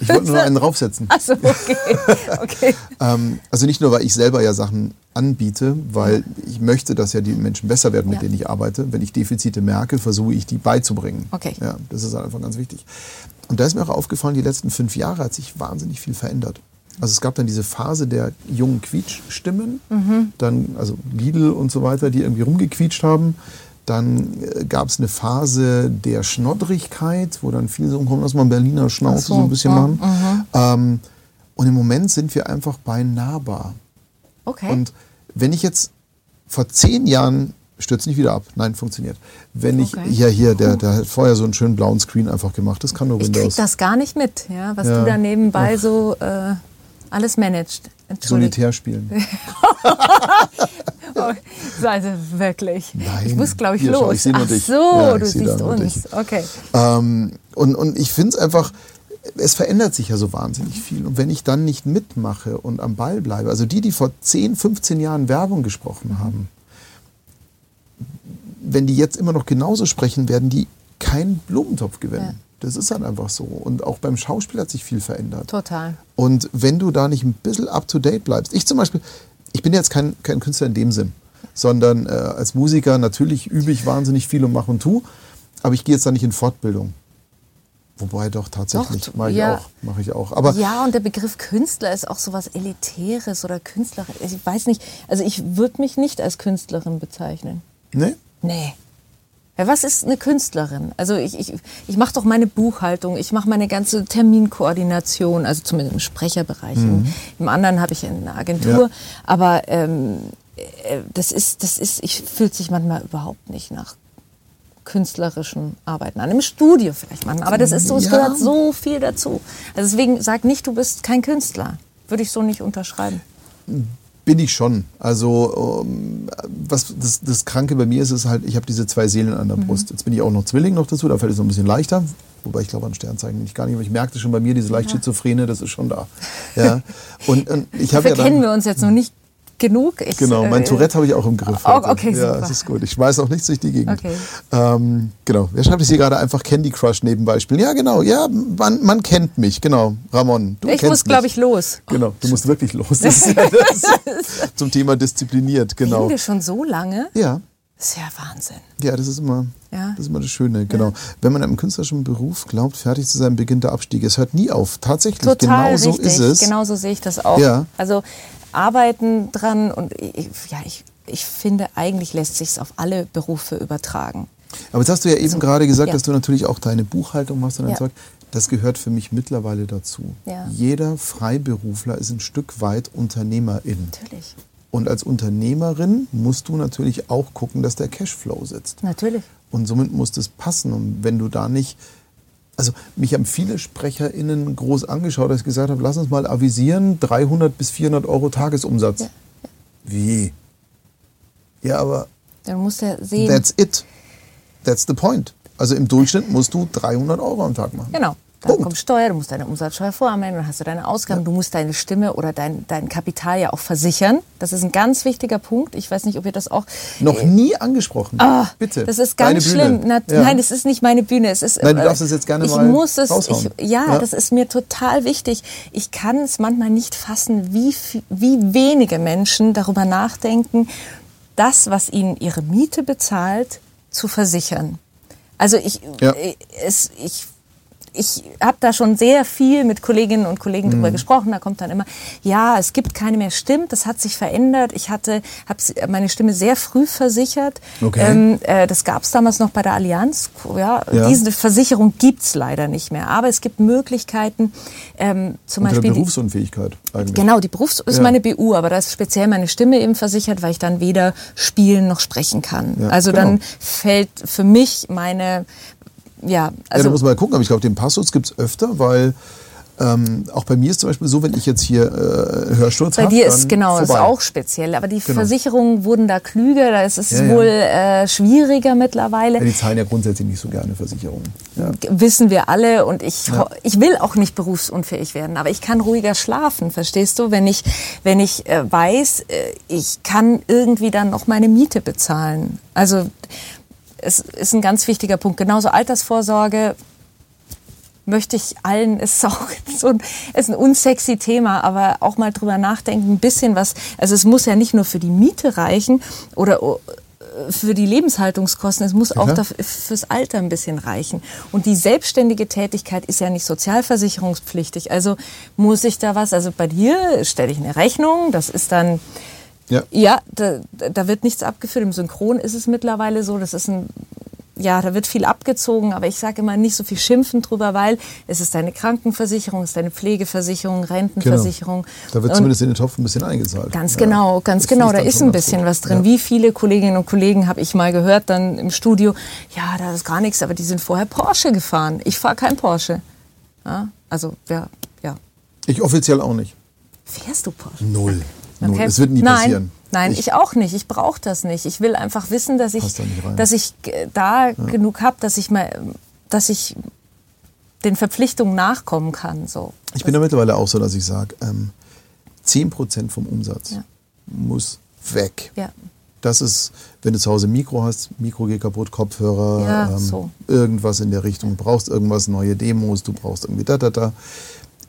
ich wollte nur einen draufsetzen. Achso, okay. okay. ähm, also nicht nur, weil ich selber ja Sachen anbiete, weil ich möchte, dass ja die Menschen besser werden, mit denen ich arbeite. Wenn ich Defizite merke, versuche ich die beizubringen. Okay. Ja, das ist einfach ganz wichtig. Und da ist mir auch aufgefallen, die letzten fünf Jahre hat sich wahnsinnig viel verändert. Also es gab dann diese Phase der jungen Quietschstimmen, mhm. dann also Lidl und so weiter, die irgendwie rumgequietscht haben. Dann äh, gab es eine Phase der Schnoddrigkeit, wo dann viele so kommen, lass mal Berliner Schnauze so, so, ein bisschen ja, machen. Mhm. Ähm, und im Moment sind wir einfach bei nahbar. Okay. Und wenn ich jetzt vor zehn Jahren stürzt nicht wieder ab. Nein, funktioniert. Wenn ich, okay. ja hier, der, der hat vorher so einen schönen blauen Screen einfach gemacht. Das kann nur Windows. Ich krieg das gar nicht mit, ja, was ja. du da nebenbei Ach. so äh, alles managst. Solitär spielen. oh, also wirklich. Nein, ich muss, glaube ich, hier, los. Schau, ich sehe nur Ach dich. so, ja, du siehst uns. Okay. Ähm, und, und ich finde es einfach, es verändert sich ja so wahnsinnig viel. Und wenn ich dann nicht mitmache und am Ball bleibe, also die, die vor 10, 15 Jahren Werbung gesprochen haben, wenn die jetzt immer noch genauso sprechen, werden die keinen Blumentopf gewinnen. Ja. Das ist halt einfach so. Und auch beim Schauspiel hat sich viel verändert. Total. Und wenn du da nicht ein bisschen up-to-date bleibst, ich zum Beispiel, ich bin jetzt kein, kein Künstler in dem Sinn, sondern äh, als Musiker natürlich übe ich wahnsinnig viel und mache und tu, aber ich gehe jetzt da nicht in Fortbildung. Wobei doch tatsächlich mache ich ja. auch, mache ich auch. Aber ja, und der Begriff Künstler ist auch so was Elitäres oder Künstlerin. Ich weiß nicht, also ich würde mich nicht als Künstlerin bezeichnen. Nee? Nee. Ja, was ist eine Künstlerin? Also ich, ich, ich mache doch meine Buchhaltung, ich mache meine ganze Terminkoordination, also zumindest im Sprecherbereich. Mhm. Im, anderen habe ich eine Agentur. Ja. Aber ähm, äh, das ist, das ist, ich fühlt sich manchmal überhaupt nicht nach künstlerischen Arbeiten an. Im Studio vielleicht machen, aber das ist so, es ja. gehört so viel dazu. Also deswegen sag nicht, du bist kein Künstler. Würde ich so nicht unterschreiben. Bin ich schon. Also ähm, was das, das Kranke bei mir ist, ist halt, ich habe diese zwei Seelen an der mhm. Brust. Jetzt bin ich auch noch Zwilling noch dazu, da fällt es noch ein bisschen leichter. Wobei ich glaube an Sternzeichen nicht gar nicht, aber ich merkte schon bei mir diese leicht schizophrene, das ist schon da. Ja. Und, und ich habe ja dann, kennen wir uns jetzt noch nicht genug. Ich, genau, mein äh, Tourette habe ich auch im Griff. Oh, okay, super. Ja, das ist gut. Ich schmeiß auch nichts durch die Gegend. Okay. Ähm, genau. Wer schreibt es hier gerade einfach Candy Crush Nebenbeispiel? Ja, genau. Ja, man, man kennt mich. Genau. Ramon, du Ich muss, glaube ich, los. Genau, du musst wirklich los. Das ist ja das zum Thema diszipliniert. Genau. Reden wir schon so lange? Ja. Das ist ja Wahnsinn. Ja, das ist immer, ja. das ist immer das Schöne, genau. Ja. Wenn man einem künstlerischen Beruf glaubt, fertig zu sein, beginnt der Abstieg. Es hört nie auf. Tatsächlich, Total genau so ist es. Genau so sehe ich das auch. Ja. Also arbeiten dran und ich, ja, ich ich finde, eigentlich lässt sich es auf alle Berufe übertragen. Aber jetzt hast du ja eben so, gerade gesagt, ja. dass du natürlich auch deine Buchhaltung machst und dann ja. Zeug. Das gehört für mich mittlerweile dazu. Ja. Jeder Freiberufler ist ein Stück weit Unternehmerin. Natürlich. Und als Unternehmerin musst du natürlich auch gucken, dass der Cashflow sitzt. Natürlich. Und somit muss das passen. Und wenn du da nicht also mich haben viele SprecherInnen groß angeschaut, dass ich gesagt habe, lass uns mal avisieren, 300 bis 400 Euro Tagesumsatz. Ja, ja. Wie? Ja, aber... Dann musst du ja sehen... That's it. That's the point. Also im Durchschnitt musst du 300 Euro am Tag machen. Genau. Dann Punkt. kommt Steuer, du musst deine Umsatzsteuer voranmelden, dann hast du deine Ausgaben, ja. du musst deine Stimme oder dein, dein Kapital ja auch versichern. Das ist ein ganz wichtiger Punkt. Ich weiß nicht, ob ihr das auch... Noch äh, nie angesprochen. Oh, Bitte. Das ist ganz schlimm. Na, ja. Nein, es ist nicht meine Bühne. Es ist, nein, du darfst es jetzt gerne ich mal muss es, ich, ja, ja, das ist mir total wichtig. Ich kann es manchmal nicht fassen, wie, wie wenige Menschen darüber nachdenken, das, was ihnen ihre Miete bezahlt, zu versichern. Also ich, ja. Äh, es, ich ich habe da schon sehr viel mit Kolleginnen und Kollegen mhm. drüber gesprochen. Da kommt dann immer, ja, es gibt keine mehr Stimmt, das hat sich verändert. Ich hatte hab meine Zum sehr früh versichert. Okay. Ähm, äh, das gab es damals noch bei der Allianz. Ja, ja. Diese Versicherung gibt es leider nicht mehr. Aber es gibt Möglichkeiten, ähm, zum Unter Beispiel. Die Berufsunfähigkeit eigentlich. Genau, die Berufs ist ja. meine BU, aber da ist speziell meine Stimme eben versichert, weil ich dann weder spielen noch sprechen kann. Ja, also genau. dann fällt für mich meine, ja, also ja, da muss man mal gucken, aber ich glaube, den Passus gibt es öfter, weil ähm, auch bei mir ist zum Beispiel so, wenn ich jetzt hier äh, Hörsturz habe. Bei dir ist genau, das ist auch speziell. Aber die genau. Versicherungen wurden da klüger, da ist es ja, wohl ja. Äh, schwieriger mittlerweile. Ja, die zahlen ja grundsätzlich nicht so gerne Versicherungen. Wissen wir alle und ich, ich will auch nicht berufsunfähig werden, aber ich kann ruhiger schlafen, verstehst du? Wenn ich, wenn ich äh, weiß, äh, ich kann irgendwie dann noch meine Miete bezahlen. Also es ist ein ganz wichtiger Punkt. Genauso Altersvorsorge möchte ich allen, es ist auch so ein, ist ein unsexy Thema, aber auch mal drüber nachdenken, ein bisschen was, also es muss ja nicht nur für die Miete reichen oder äh, für die Lebenshaltungskosten, es muss auch dafür, fürs Alter ein bisschen reichen. Und die selbstständige Tätigkeit ist ja nicht sozialversicherungspflichtig. Also muss ich da was, also bei dir stelle ich eine Rechnung, das ist dann ja, ja da, da wird nichts abgeführt. Im Synchron ist es mittlerweile so, das ist ein ja, da wird viel abgezogen, aber ich sage immer nicht so viel schimpfen drüber, weil es ist deine Krankenversicherung, es ist deine Pflegeversicherung, Rentenversicherung. Genau. Da wird zumindest in den Topf ein bisschen eingezahlt. Ganz ja. genau, ganz das genau, da ist ein bisschen was drin. Ja. Wie viele Kolleginnen und Kollegen habe ich mal gehört dann im Studio, ja, da ist gar nichts, aber die sind vorher Porsche gefahren. Ich fahre kein Porsche. Ja, also, ja, ja. Ich offiziell auch nicht. Fährst du Porsche? Null. Okay. Es wird nie Nein. passieren. Nein, ich, ich, auch nicht. Ich brauche das nicht. Ich will einfach wissen, dass ich, da dass ich da ja. genug habe, dass ich mal, dass ich den Verpflichtungen nachkommen kann. So. Ich bin da mittlerweile auch so, dass ich sage, ähm, 10% vom Umsatz ja. muss weg. Ja. Das ist, wenn du zu Hause Mikro hast, Mikro geht kaputt, Kopfhörer, ja, ähm, so. irgendwas in der Richtung, du brauchst irgendwas, neue Demos, du brauchst irgendwie da, da, da.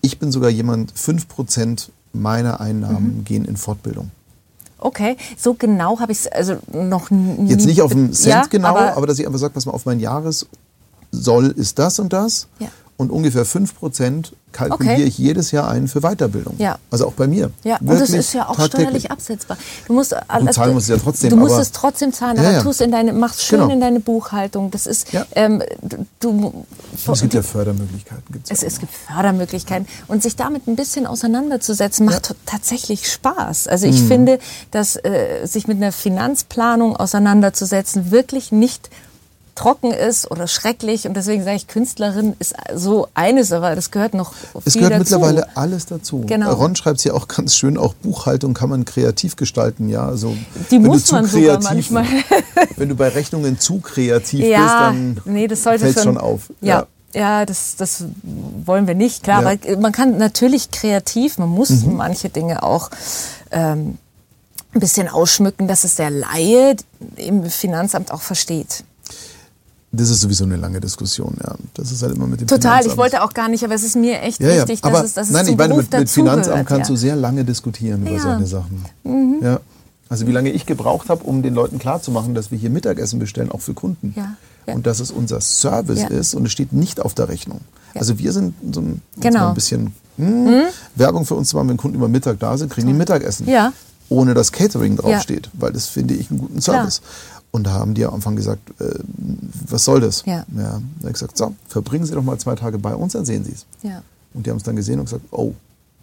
Ich bin sogar jemand, 5% meiner Einnahmen mhm. gehen in Fortbildung. Okay, so genau habe ich es also noch nie. Jetzt nicht auf den Cent ja, genau, aber, aber, dass ich einfach sage, was mal auf mein Jahressoll ist das und das. Ja und ungefähr 5% kalkuliere okay. ich jedes Jahr ein für Weiterbildung. Ja. Also auch bei mir. Ja, und das ist ja auch steuerlich absetzbar. Du musst alles, zahlen musst du ja trotzdem. Du musst es trotzdem zahlen, ja, aber ja. tust in deine, machst schön genau. in deine Buchhaltung. Das ist, ja. ähm, du, es gibt ja Fördermöglichkeiten. Gibt's es, es gibt Fördermöglichkeiten. Und sich damit ein bisschen auseinanderzusetzen, macht tatsächlich Spaß. Also ich mhm. finde, dass äh, sich mit einer Finanzplanung auseinanderzusetzen wirklich nicht trocken ist oder schrecklich. Und deswegen sage ich, Künstlerin ist so eines, aber das gehört noch Es gehört dazu. mittlerweile alles dazu. Genau. Ron schreibt es ja auch ganz schön, auch Buchhaltung kann man kreativ gestalten. Ja, also, Die muss man kreativ, sogar manchmal. wenn du bei Rechnungen zu kreativ ja, bist, dann nee, das fällt schon, schon auf. ja. ja. Ja, das, das wollen wir nicht, klar. Ja. Aber man kann natürlich kreativ, man muss mhm. manche Dinge auch ähm, ein bisschen ausschmücken, dass es der Laie im Finanzamt auch versteht. Das ist sowieso eine lange Diskussion, ja. Das ist halt immer mit dem Total, Finanzamt. ich wollte auch gar nicht, aber es ist mir echt ja, ja. wichtig, aber, dass es, dass nein, es ich meine, mit, mit Finanzamt kannst ja. du sehr lange diskutieren über solche Sachen. Mhm. Ja. Also wie lange ich gebraucht habe, um den Leuten klarzumachen, dass wir hier Mittagessen bestellen, auch für Kunden. Ja. Und dass es unser Service ist und es steht nicht auf der Rechnung. Also wir sind so ein, genau. ein bisschen hm, mhm. Werbung für uns zu machen, wenn Kunden über Mittag da sind, kriegen die Mittagessen. Ja. ohne dass Catering draufsteht, ja. weil das finde ich einen guten Service. Klar. Und da haben die am Anfang gesagt, äh, was soll das? Ja. ja. Da habe ich gesagt, so, verbringen Sie doch mal zwei Tage bei uns, dann sehen Sie es. Ja. Und die haben es dann gesehen und gesagt, oh,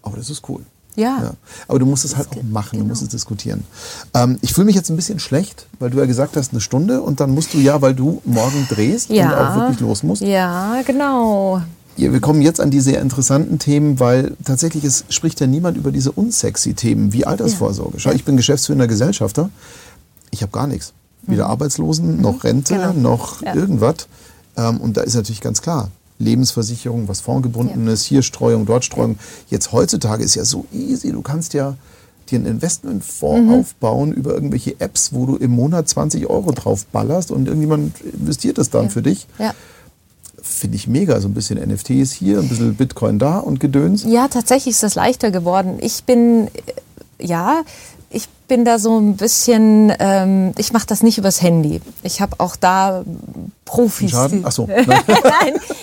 aber das ist cool. Ja. ja. Aber du musst es halt auch machen, genau. du musst es diskutieren. Ähm, ich fühle mich jetzt ein bisschen schlecht, weil du ja gesagt hast, eine Stunde und dann musst du ja, weil du morgen drehst ja. und auch wirklich los musst. Ja, genau. Ja, wir kommen jetzt an die sehr interessanten Themen, weil tatsächlich es spricht ja niemand über diese unsexy Themen wie Altersvorsorge. Schau, ich bin geschäftsführender Gesellschafter. Ich habe gar nichts. Weder mhm. Arbeitslosen, noch mhm. Rente, genau. noch ja. irgendwas. Ähm, und da ist natürlich ganz klar, Lebensversicherung, was fondgebundenes, ja. hier Streuung, dort Streuung. Jetzt heutzutage ist ja so easy. Du kannst ja dir einen Investmentfonds mhm. aufbauen über irgendwelche Apps, wo du im Monat 20 Euro drauf ballerst und irgendjemand investiert das dann ja. für dich. Ja finde ich mega. So ein bisschen NFTs hier, ein bisschen Bitcoin da und Gedöns. Ja, tatsächlich ist das leichter geworden. Ich bin, ja, ich bin da so ein bisschen, ähm, ich mache das nicht übers Handy. Ich habe auch da Profis. Schaden? Ach so. nein,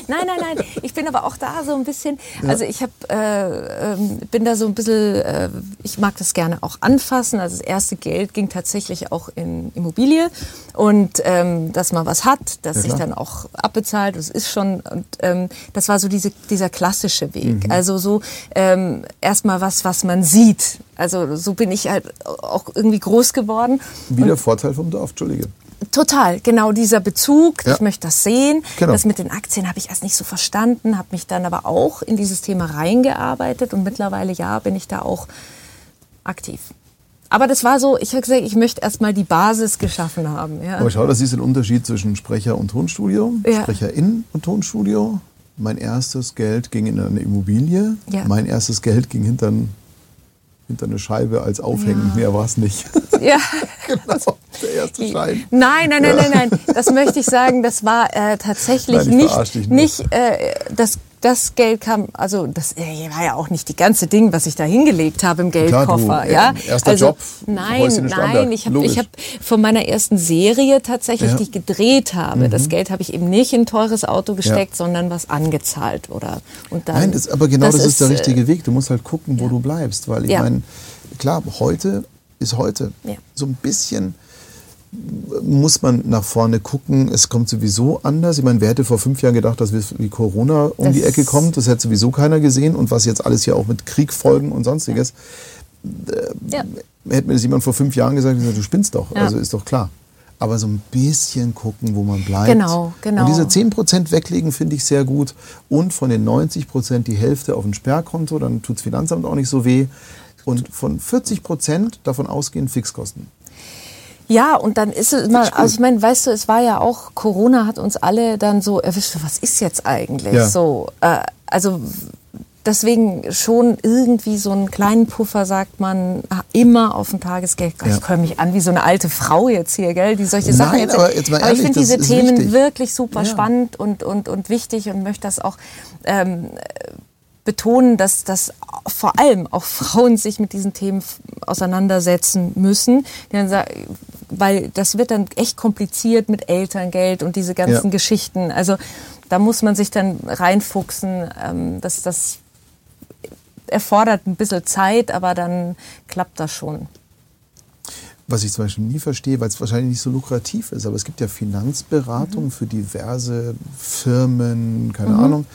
nein, nein, nein. Ich bin aber auch da so ein bisschen, ja. also ich hab, äh, äh, bin da so ein bisschen, äh, ich mag das gerne auch anfassen. Also das erste Geld ging tatsächlich auch in Immobilie und ähm, dass man was hat, dass ja, sich dann auch abbezahlt. Das ist schon, und ähm, das war so diese, dieser klassische Weg. Mhm. Also so ähm, erstmal was, was man sieht. Also so bin ich halt auch irgendwie groß geworden. Wie der Vorteil vom Dorf, Entschuldige. Total, genau dieser Bezug. Ja. Ich möchte das sehen. Genau. Das mit den Aktien habe ich erst nicht so verstanden, habe mich dann aber auch in dieses Thema reingearbeitet und mittlerweile ja bin ich da auch aktiv. Aber das war so, ich habe gesagt, ich möchte erstmal die Basis geschaffen haben. Ja. Aber schau, das ist ein Unterschied zwischen Sprecher und Tonstudio, ja. Sprecherin und Tonstudio. Mein erstes Geld ging in eine Immobilie. Ja. Mein erstes Geld ging hinter ein hinter eine Scheibe als Aufhängen. Ja. Mehr war es nicht. Ja. genau, der erste Schein. Nein, nein, nein, nein, nein. Das möchte ich sagen, das war äh, tatsächlich nein, nicht, nicht äh, das das Geld kam, also das äh, war ja auch nicht die ganze Ding, was ich da hingelegt habe im Geldkoffer. Klar, du, ja, äh, erster also, Job. Nein, nein, ich habe ich hab von meiner ersten Serie tatsächlich, ja. die ich gedreht habe, mhm. das Geld habe ich eben nicht in ein teures Auto gesteckt, ja. sondern was angezahlt oder und dann. Nein, das, aber genau das, das ist, ist, der richtige äh, Weg. Du musst halt gucken, wo ja. du bleibst, weil ich meine, klar, heute ist heute so ein bisschen muss man nach vorne gucken. Es kommt sowieso anders. Ich meine, wer hätte vor fünf Jahren gedacht, dass wie Corona um das die Ecke kommt? Das hätte sowieso keiner gesehen. Und was jetzt alles hier auch mit Kriegfolgen und sonstiges. Ja. Äh, hätte mir das jemand vor fünf Jahren gesagt, du spinnst doch. Ja. Also ist doch klar. Aber so ein bisschen gucken, wo man bleibt. Genau, genau. Und diese 10% weglegen finde ich sehr gut. Und von den 90% die Hälfte auf ein Sperrkonto, dann tut das Finanzamt auch nicht so weh. Und von 40% davon ausgehen Fixkosten. Ja, und dann ist es immer, also ich meine, weißt du, es war ja auch, Corona hat uns alle dann so erwischt, was ist jetzt eigentlich ja. so? Äh, also deswegen schon irgendwie so einen kleinen Puffer, sagt man, immer auf dem Tagesgeld. Ja. Ich höre mich an wie so eine alte Frau jetzt hier, gell, die solche Sachen Nein, jetzt. Aber, jetzt mal aber ehrlich, ich finde diese Themen wichtig. wirklich super ja. spannend und, und, und wichtig und möchte das auch ähm, betonen, dass, dass vor allem auch Frauen sich mit diesen Themen auseinandersetzen müssen. Weil das wird dann echt kompliziert mit Elterngeld und diese ganzen ja. Geschichten. Also da muss man sich dann reinfuchsen. Ähm, dass das erfordert ein bisschen Zeit, aber dann klappt das schon. Was ich zum Beispiel nie verstehe, weil es wahrscheinlich nicht so lukrativ ist, aber es gibt ja Finanzberatung mhm. für diverse Firmen, keine mhm. Ahnung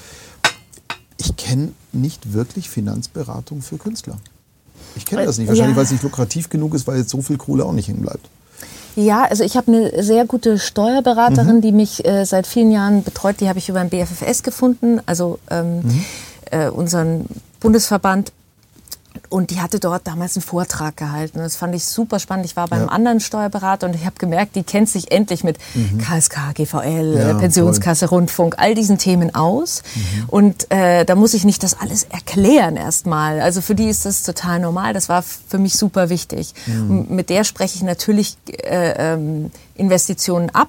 ich kenne nicht wirklich Finanzberatung für Künstler. Ich kenne das nicht. Wahrscheinlich, ja. weil es nicht lukrativ genug ist, weil jetzt so viel Kohle auch nicht hängen bleibt. Ja, also ich habe eine sehr gute Steuerberaterin, mhm. die mich äh, seit vielen Jahren betreut. Die habe ich über den BFFS gefunden, also ähm, mhm. äh, unseren Bundesverband und die hatte dort damals einen Vortrag gehalten. Das fand ich super spannend. Ich war beim ja. anderen Steuerberater und ich habe gemerkt, die kennt sich endlich mit mhm. KSK, GVL, ja, Pensionskasse, voll. Rundfunk, all diesen Themen aus. Mhm. Und äh, da muss ich nicht das alles erklären erstmal. Also für die ist das total normal. Das war für mich super wichtig. Mhm. mit der spreche ich natürlich äh, ähm, Investitionen ab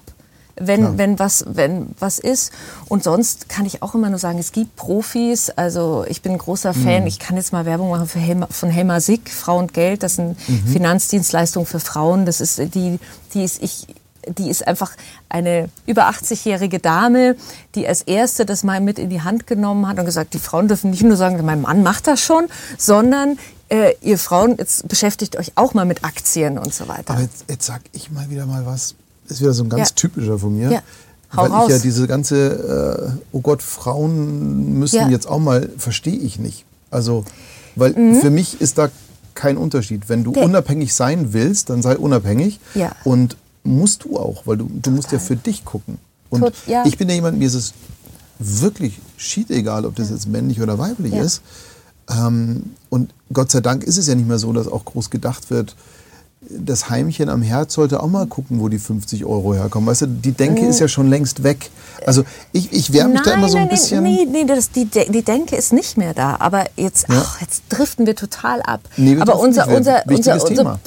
wenn, ja. wenn, was, wenn was ist. Und sonst kann ich auch immer nur sagen, es gibt Profis. Also ich bin ein großer Fan. Mhm. Ich kann jetzt mal Werbung machen für Helma, von Helma Sick, Frau und Geld. Das sind mhm. Finanzdienstleistungen für Frauen. Das ist die, die ist ich die ist einfach eine über 80-jährige Dame, die als erste das mal mit in die Hand genommen hat und gesagt, die Frauen dürfen nicht nur sagen, mein Mann macht das schon, sondern äh, ihr Frauen, jetzt beschäftigt euch auch mal mit Aktien und so weiter. Aber jetzt, jetzt sag ich mal wieder mal was. Das ist wieder so ein ganz ja. typischer von mir. Ja. Hau weil raus. ich ja diese ganze, äh, oh Gott, Frauen müssen ja. jetzt auch mal, verstehe ich nicht. Also, weil mhm. für mich ist da kein Unterschied. Wenn du Der unabhängig sein willst, dann sei unabhängig. Ja. Und musst du auch, weil du, du musst ja für dich gucken. Und Tot, ja. ich bin ja jemand, mir ist es wirklich schied egal, ob das jetzt männlich oder weiblich ist. Ähm, und Gott sei Dank ist es ja nicht mehr so, dass auch groß gedacht wird, das Heimchen am Herz sollte auch mal gucken, wo die 50 Euro herkommen. Weißt du, die Denke ist ja schon längst weg. Also ich, ich wehre mich nein, da immer so ein nein, bisschen. Nee, nee, das, die, die Denke ist nicht mehr da. Aber jetzt, ja. ach, jetzt driften wir total ab. Nee, wir aber unser, unser, unser, unser,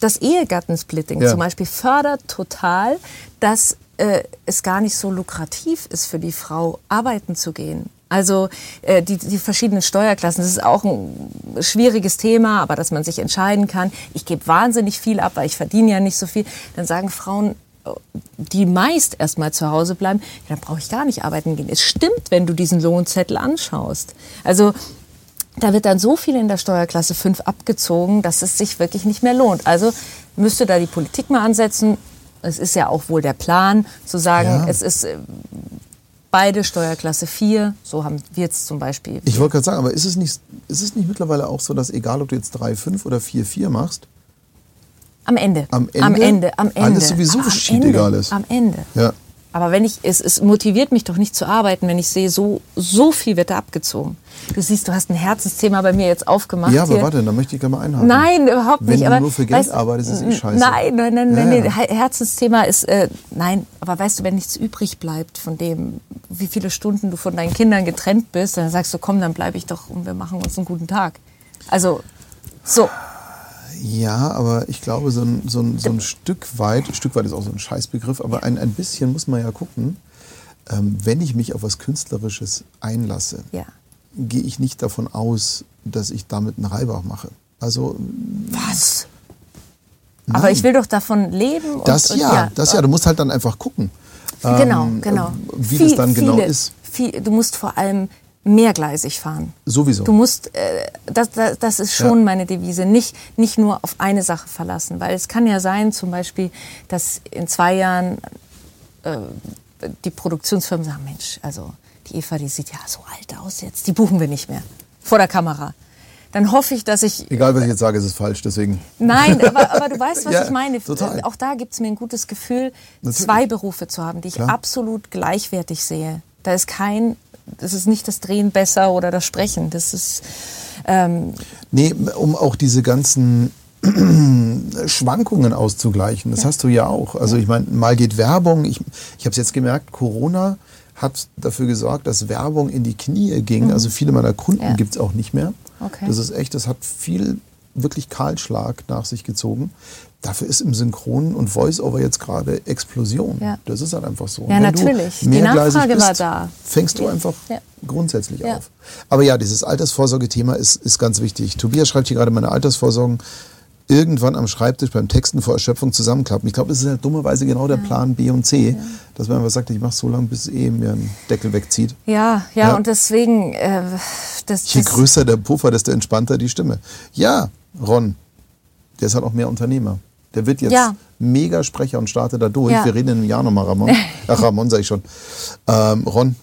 das Ehegattensplitting ja. zum Beispiel fördert total, dass äh, es gar nicht so lukrativ ist für die Frau, arbeiten zu gehen. Also äh, die, die verschiedenen Steuerklassen, das ist auch ein schwieriges Thema, aber dass man sich entscheiden kann, ich gebe wahnsinnig viel ab, weil ich verdiene ja nicht so viel, dann sagen Frauen, die meist erstmal zu Hause bleiben, ja, dann brauche ich gar nicht arbeiten gehen. Es stimmt, wenn du diesen Lohnzettel anschaust. Also da wird dann so viel in der Steuerklasse 5 abgezogen, dass es sich wirklich nicht mehr lohnt. Also müsste da die Politik mal ansetzen. Es ist ja auch wohl der Plan, zu sagen, ja. es ist äh, beide Steuerklasse 4, so haben wir es zum Beispiel. Ich wollte gerade sagen, aber ist es, nicht, ist es nicht mittlerweile auch so, dass egal ob du jetzt 3,5 oder 4,4 machst? Am Ende. Am Ende? Am Ende. Am Ende. Alles sowieso shit egal ist. Am Ende. Ja. Aber wenn ich, es, es motiviert mich doch nicht zu arbeiten, wenn ich sehe, so, so viel wird da abgezozen. Du siehst, du hast ein Herzensthema bei mir jetzt aufgemacht. Ja, aber hier. warte, da möchte ich gerne mal einhaken. Nein, überhaupt Wenn nicht. Wenn du nur für Geld weißt, arbeitest, ist es eh scheiße. Nein, nein, nein, ja, nein. Ja. Herzensthema ist, äh, nein, aber weißt du, wenn nichts übrig bleibt von dem, wie viele Stunden du von deinen Kindern getrennt bist, dann sagst du, komm, dann bleibe ich doch und wir machen uns einen guten Tag. Also, so. Ja, aber ich glaube, so ein, so ein, so ein Stück weit, ein Stück weit ist auch so ein Scheißbegriff, aber ein, ein bisschen muss man ja gucken, ähm, wenn ich mich auf was Künstlerisches einlasse, ja. gehe ich nicht davon aus, dass ich damit einen Reibach mache. Also. Was? Nein. Aber ich will doch davon leben. Und, das ja, und ja, das ja. Du musst halt dann einfach gucken. Genau, ähm, genau. Wie viel, das dann genau viele, ist. Viel, du musst vor allem mehrgleisig fahren. Sowieso. Du musst, äh, das, das, das ist schon ja. meine Devise, nicht, nicht nur auf eine Sache verlassen. Weil es kann ja sein, zum Beispiel, dass in zwei Jahren äh, die Produktionsfirmen sagen, Mensch, also die Eva, die sieht ja so alt aus jetzt, die buchen wir nicht mehr vor der Kamera. Dann hoffe ich, dass ich... Egal, was ich jetzt sage, ist es falsch, deswegen... Nein, aber, aber du weißt, was ja, ich meine. Total. Auch da gibt es mir ein gutes Gefühl, Natürlich. zwei Berufe zu haben, die ich Klar. absolut gleichwertig sehe. Da ist kein, das ist nicht das Drehen besser oder das Sprechen. Das ist... Ähm, nee, um auch diese ganzen Schwankungen auszugleichen. Das ja. hast du ja auch. Also ich meine, mal geht Werbung. Ich, ich habe es jetzt gemerkt, Corona hat dafür gesorgt, dass Werbung in die Knie ging. Mhm. Also viele meiner Kunden Ja. gibt es auch nicht mehr. Okay. Das ist echt, das hat viel wirklich Kahlschlag nach sich gezogen. Dafür ist im Synchron und Voice-Over jetzt gerade Explosion. Ja. Das ist halt einfach so. Ja, Wenn natürlich. Die Nachfrage bist, war da. Fängst du Ja. einfach Ja. grundsätzlich Ja. auf. Aber ja, dieses Altersvorsorge-Thema ist, ist ganz wichtig. Tobias schreibt hier gerade, meine Altersvorsorgen irgendwann am Schreibtisch beim Texten vor Erschöpfung zusammenklappen. Ich glaube, das ist halt dummerweise genau der Plan B und C, dass man einfach sagt, ich mache so lange, bis eh mir ein Deckel wegzieht. Ja, ja, Ja. und deswegen, äh, das, Je das, größer der Puffer, desto entspannter die Stimme. Ja, Ron, der ist halt auch mehr Unternehmer. Der wird jetzt Ja. Mega-Sprecher und startet da durch. Ja. Wir reden in einem Jahr nochmal, Ramon. Ach, Ramon sage ich schon. Ähm, Ron,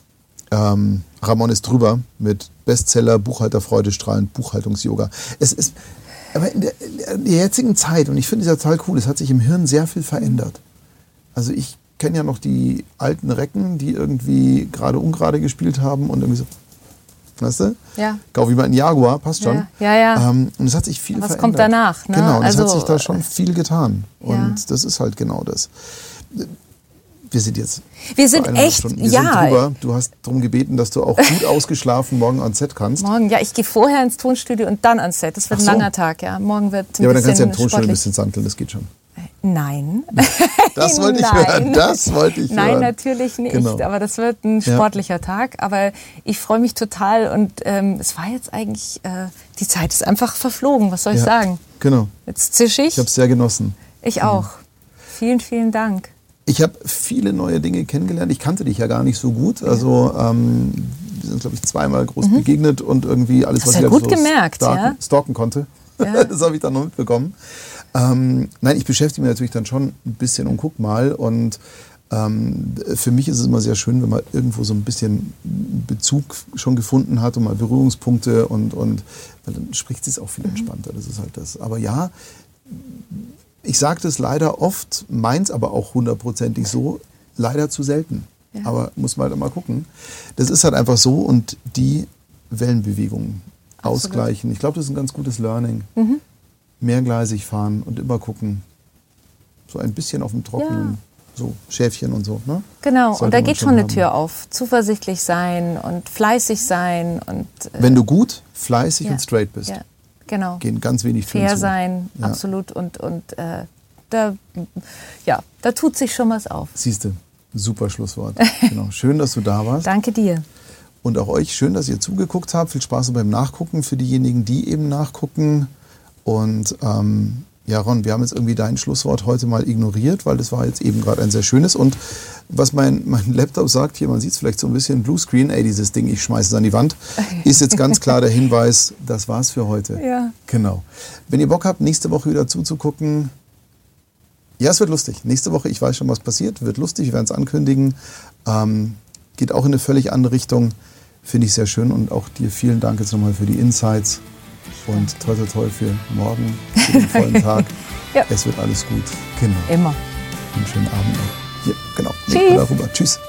ähm, Ramon ist drüber mit Bestseller, Buchhalterfreude strahlend, Buchhaltungs-Yoga. Es ist, aber in der, in der jetzigen Zeit, und ich finde es total cool, es hat sich im Hirn sehr viel verändert. Also ich kenne ja noch die alten Recken, die irgendwie gerade ungerade gespielt haben und irgendwie so, weißt du? Ja. Kauf mal einen Jaguar, passt schon. Ja, ja, ja. Ähm, und es hat sich viel Was verändert. kommt danach, ne? Genau, und es hat Also, sich da schon viel getan. ja. Und das ist halt genau das. Wir sind jetzt Wir sind echt- Stunden. Wir ja. sind drüber. Du hast darum gebeten, dass du auch gut ausgeschlafen morgen ans Set kannst. Morgen, ja, ich gehe vorher ins Tonstudio und dann ans Set. Das wird so. ein langer Tag, ja. Morgen wird ein Ja, aber dann kannst du ja im Tonstudio ein sportlich. bisschen sandeln, das geht schon. Nein. Das wollte ich Nein. hören, das wollte ich Nein, hören. natürlich nicht. Genau. Aber das wird ein Ja. sportlicher Tag. Aber ich freue mich total und ähm, es war jetzt eigentlich, äh, die Zeit ist einfach verflogen. Was soll ich Ja, sagen? Genau. Jetzt zisch ich. Ich habe es sehr genossen. Ich auch. Vielen, vielen Dank. Ich habe viele neue Dinge kennengelernt. Ich kannte dich ja gar nicht so gut. Also ähm, sind, glaube ich, zweimal groß mhm. begegnet und irgendwie alles, was ich halt gut so gemerkt, stalken, ja? stalken konnte. Ja. das habe ich dann noch mitbekommen. Ähm, nein, ich beschäftige mich natürlich dann schon ein bisschen und guck mal. Und ähm, für mich ist es immer sehr schön, wenn man irgendwo so ein bisschen Bezug schon gefunden hat und mal Berührungspunkte und, und weil dann spricht es auch viel mhm. entspannter. Das ist halt das. Aber ja, ich sage das leider oft, meins aber auch hundertprozentig so, leider zu selten. Ja. Aber muss man halt mal gucken. Das ist halt einfach so und die Wellenbewegungen ausgleichen. Ich glaube, das ist ein ganz gutes Learning. Mhm. Mehrgleisig fahren und immer gucken. So ein bisschen auf dem Trockenen. Ja. So Schäfchen und so. Ne? Genau, Sollte und da geht schon eine haben. Tür auf. Zuversichtlich sein und fleißig sein. Und, äh, Wenn du gut, fleißig ja. und straight bist. Ja. Genau. Gehen ganz wenig Fair zu. sein, ja. absolut. Und, und äh, da, ja, da tut sich schon was auf. Siehst du, super Schlusswort. genau. Schön, dass du da warst. Danke dir. Und auch euch schön, dass ihr zugeguckt habt. Viel Spaß beim Nachgucken für diejenigen, die eben nachgucken. Und ähm, ja, Ron, wir haben jetzt irgendwie dein Schlusswort heute mal ignoriert, weil das war jetzt eben gerade ein sehr schönes. Und was mein, mein Laptop sagt, hier, man sieht es vielleicht so ein bisschen Bluescreen, ey, dieses Ding, ich schmeiße es an die Wand, ist jetzt ganz klar der Hinweis, das war's für heute. Ja. Genau. Wenn ihr Bock habt, nächste Woche wieder zuzugucken, ja, es wird lustig. Nächste Woche, ich weiß schon, was passiert, wird lustig, wir werden es ankündigen. Ähm, geht auch in eine völlig andere Richtung. Finde ich sehr schön und auch dir vielen Dank jetzt nochmal für die Insights und toll, toll, toll für morgen, für den vollen Tag. ja. Es wird alles gut. Genau. Immer. Einen schönen Abend noch. Hier, genau. Tschüss. Tschüss.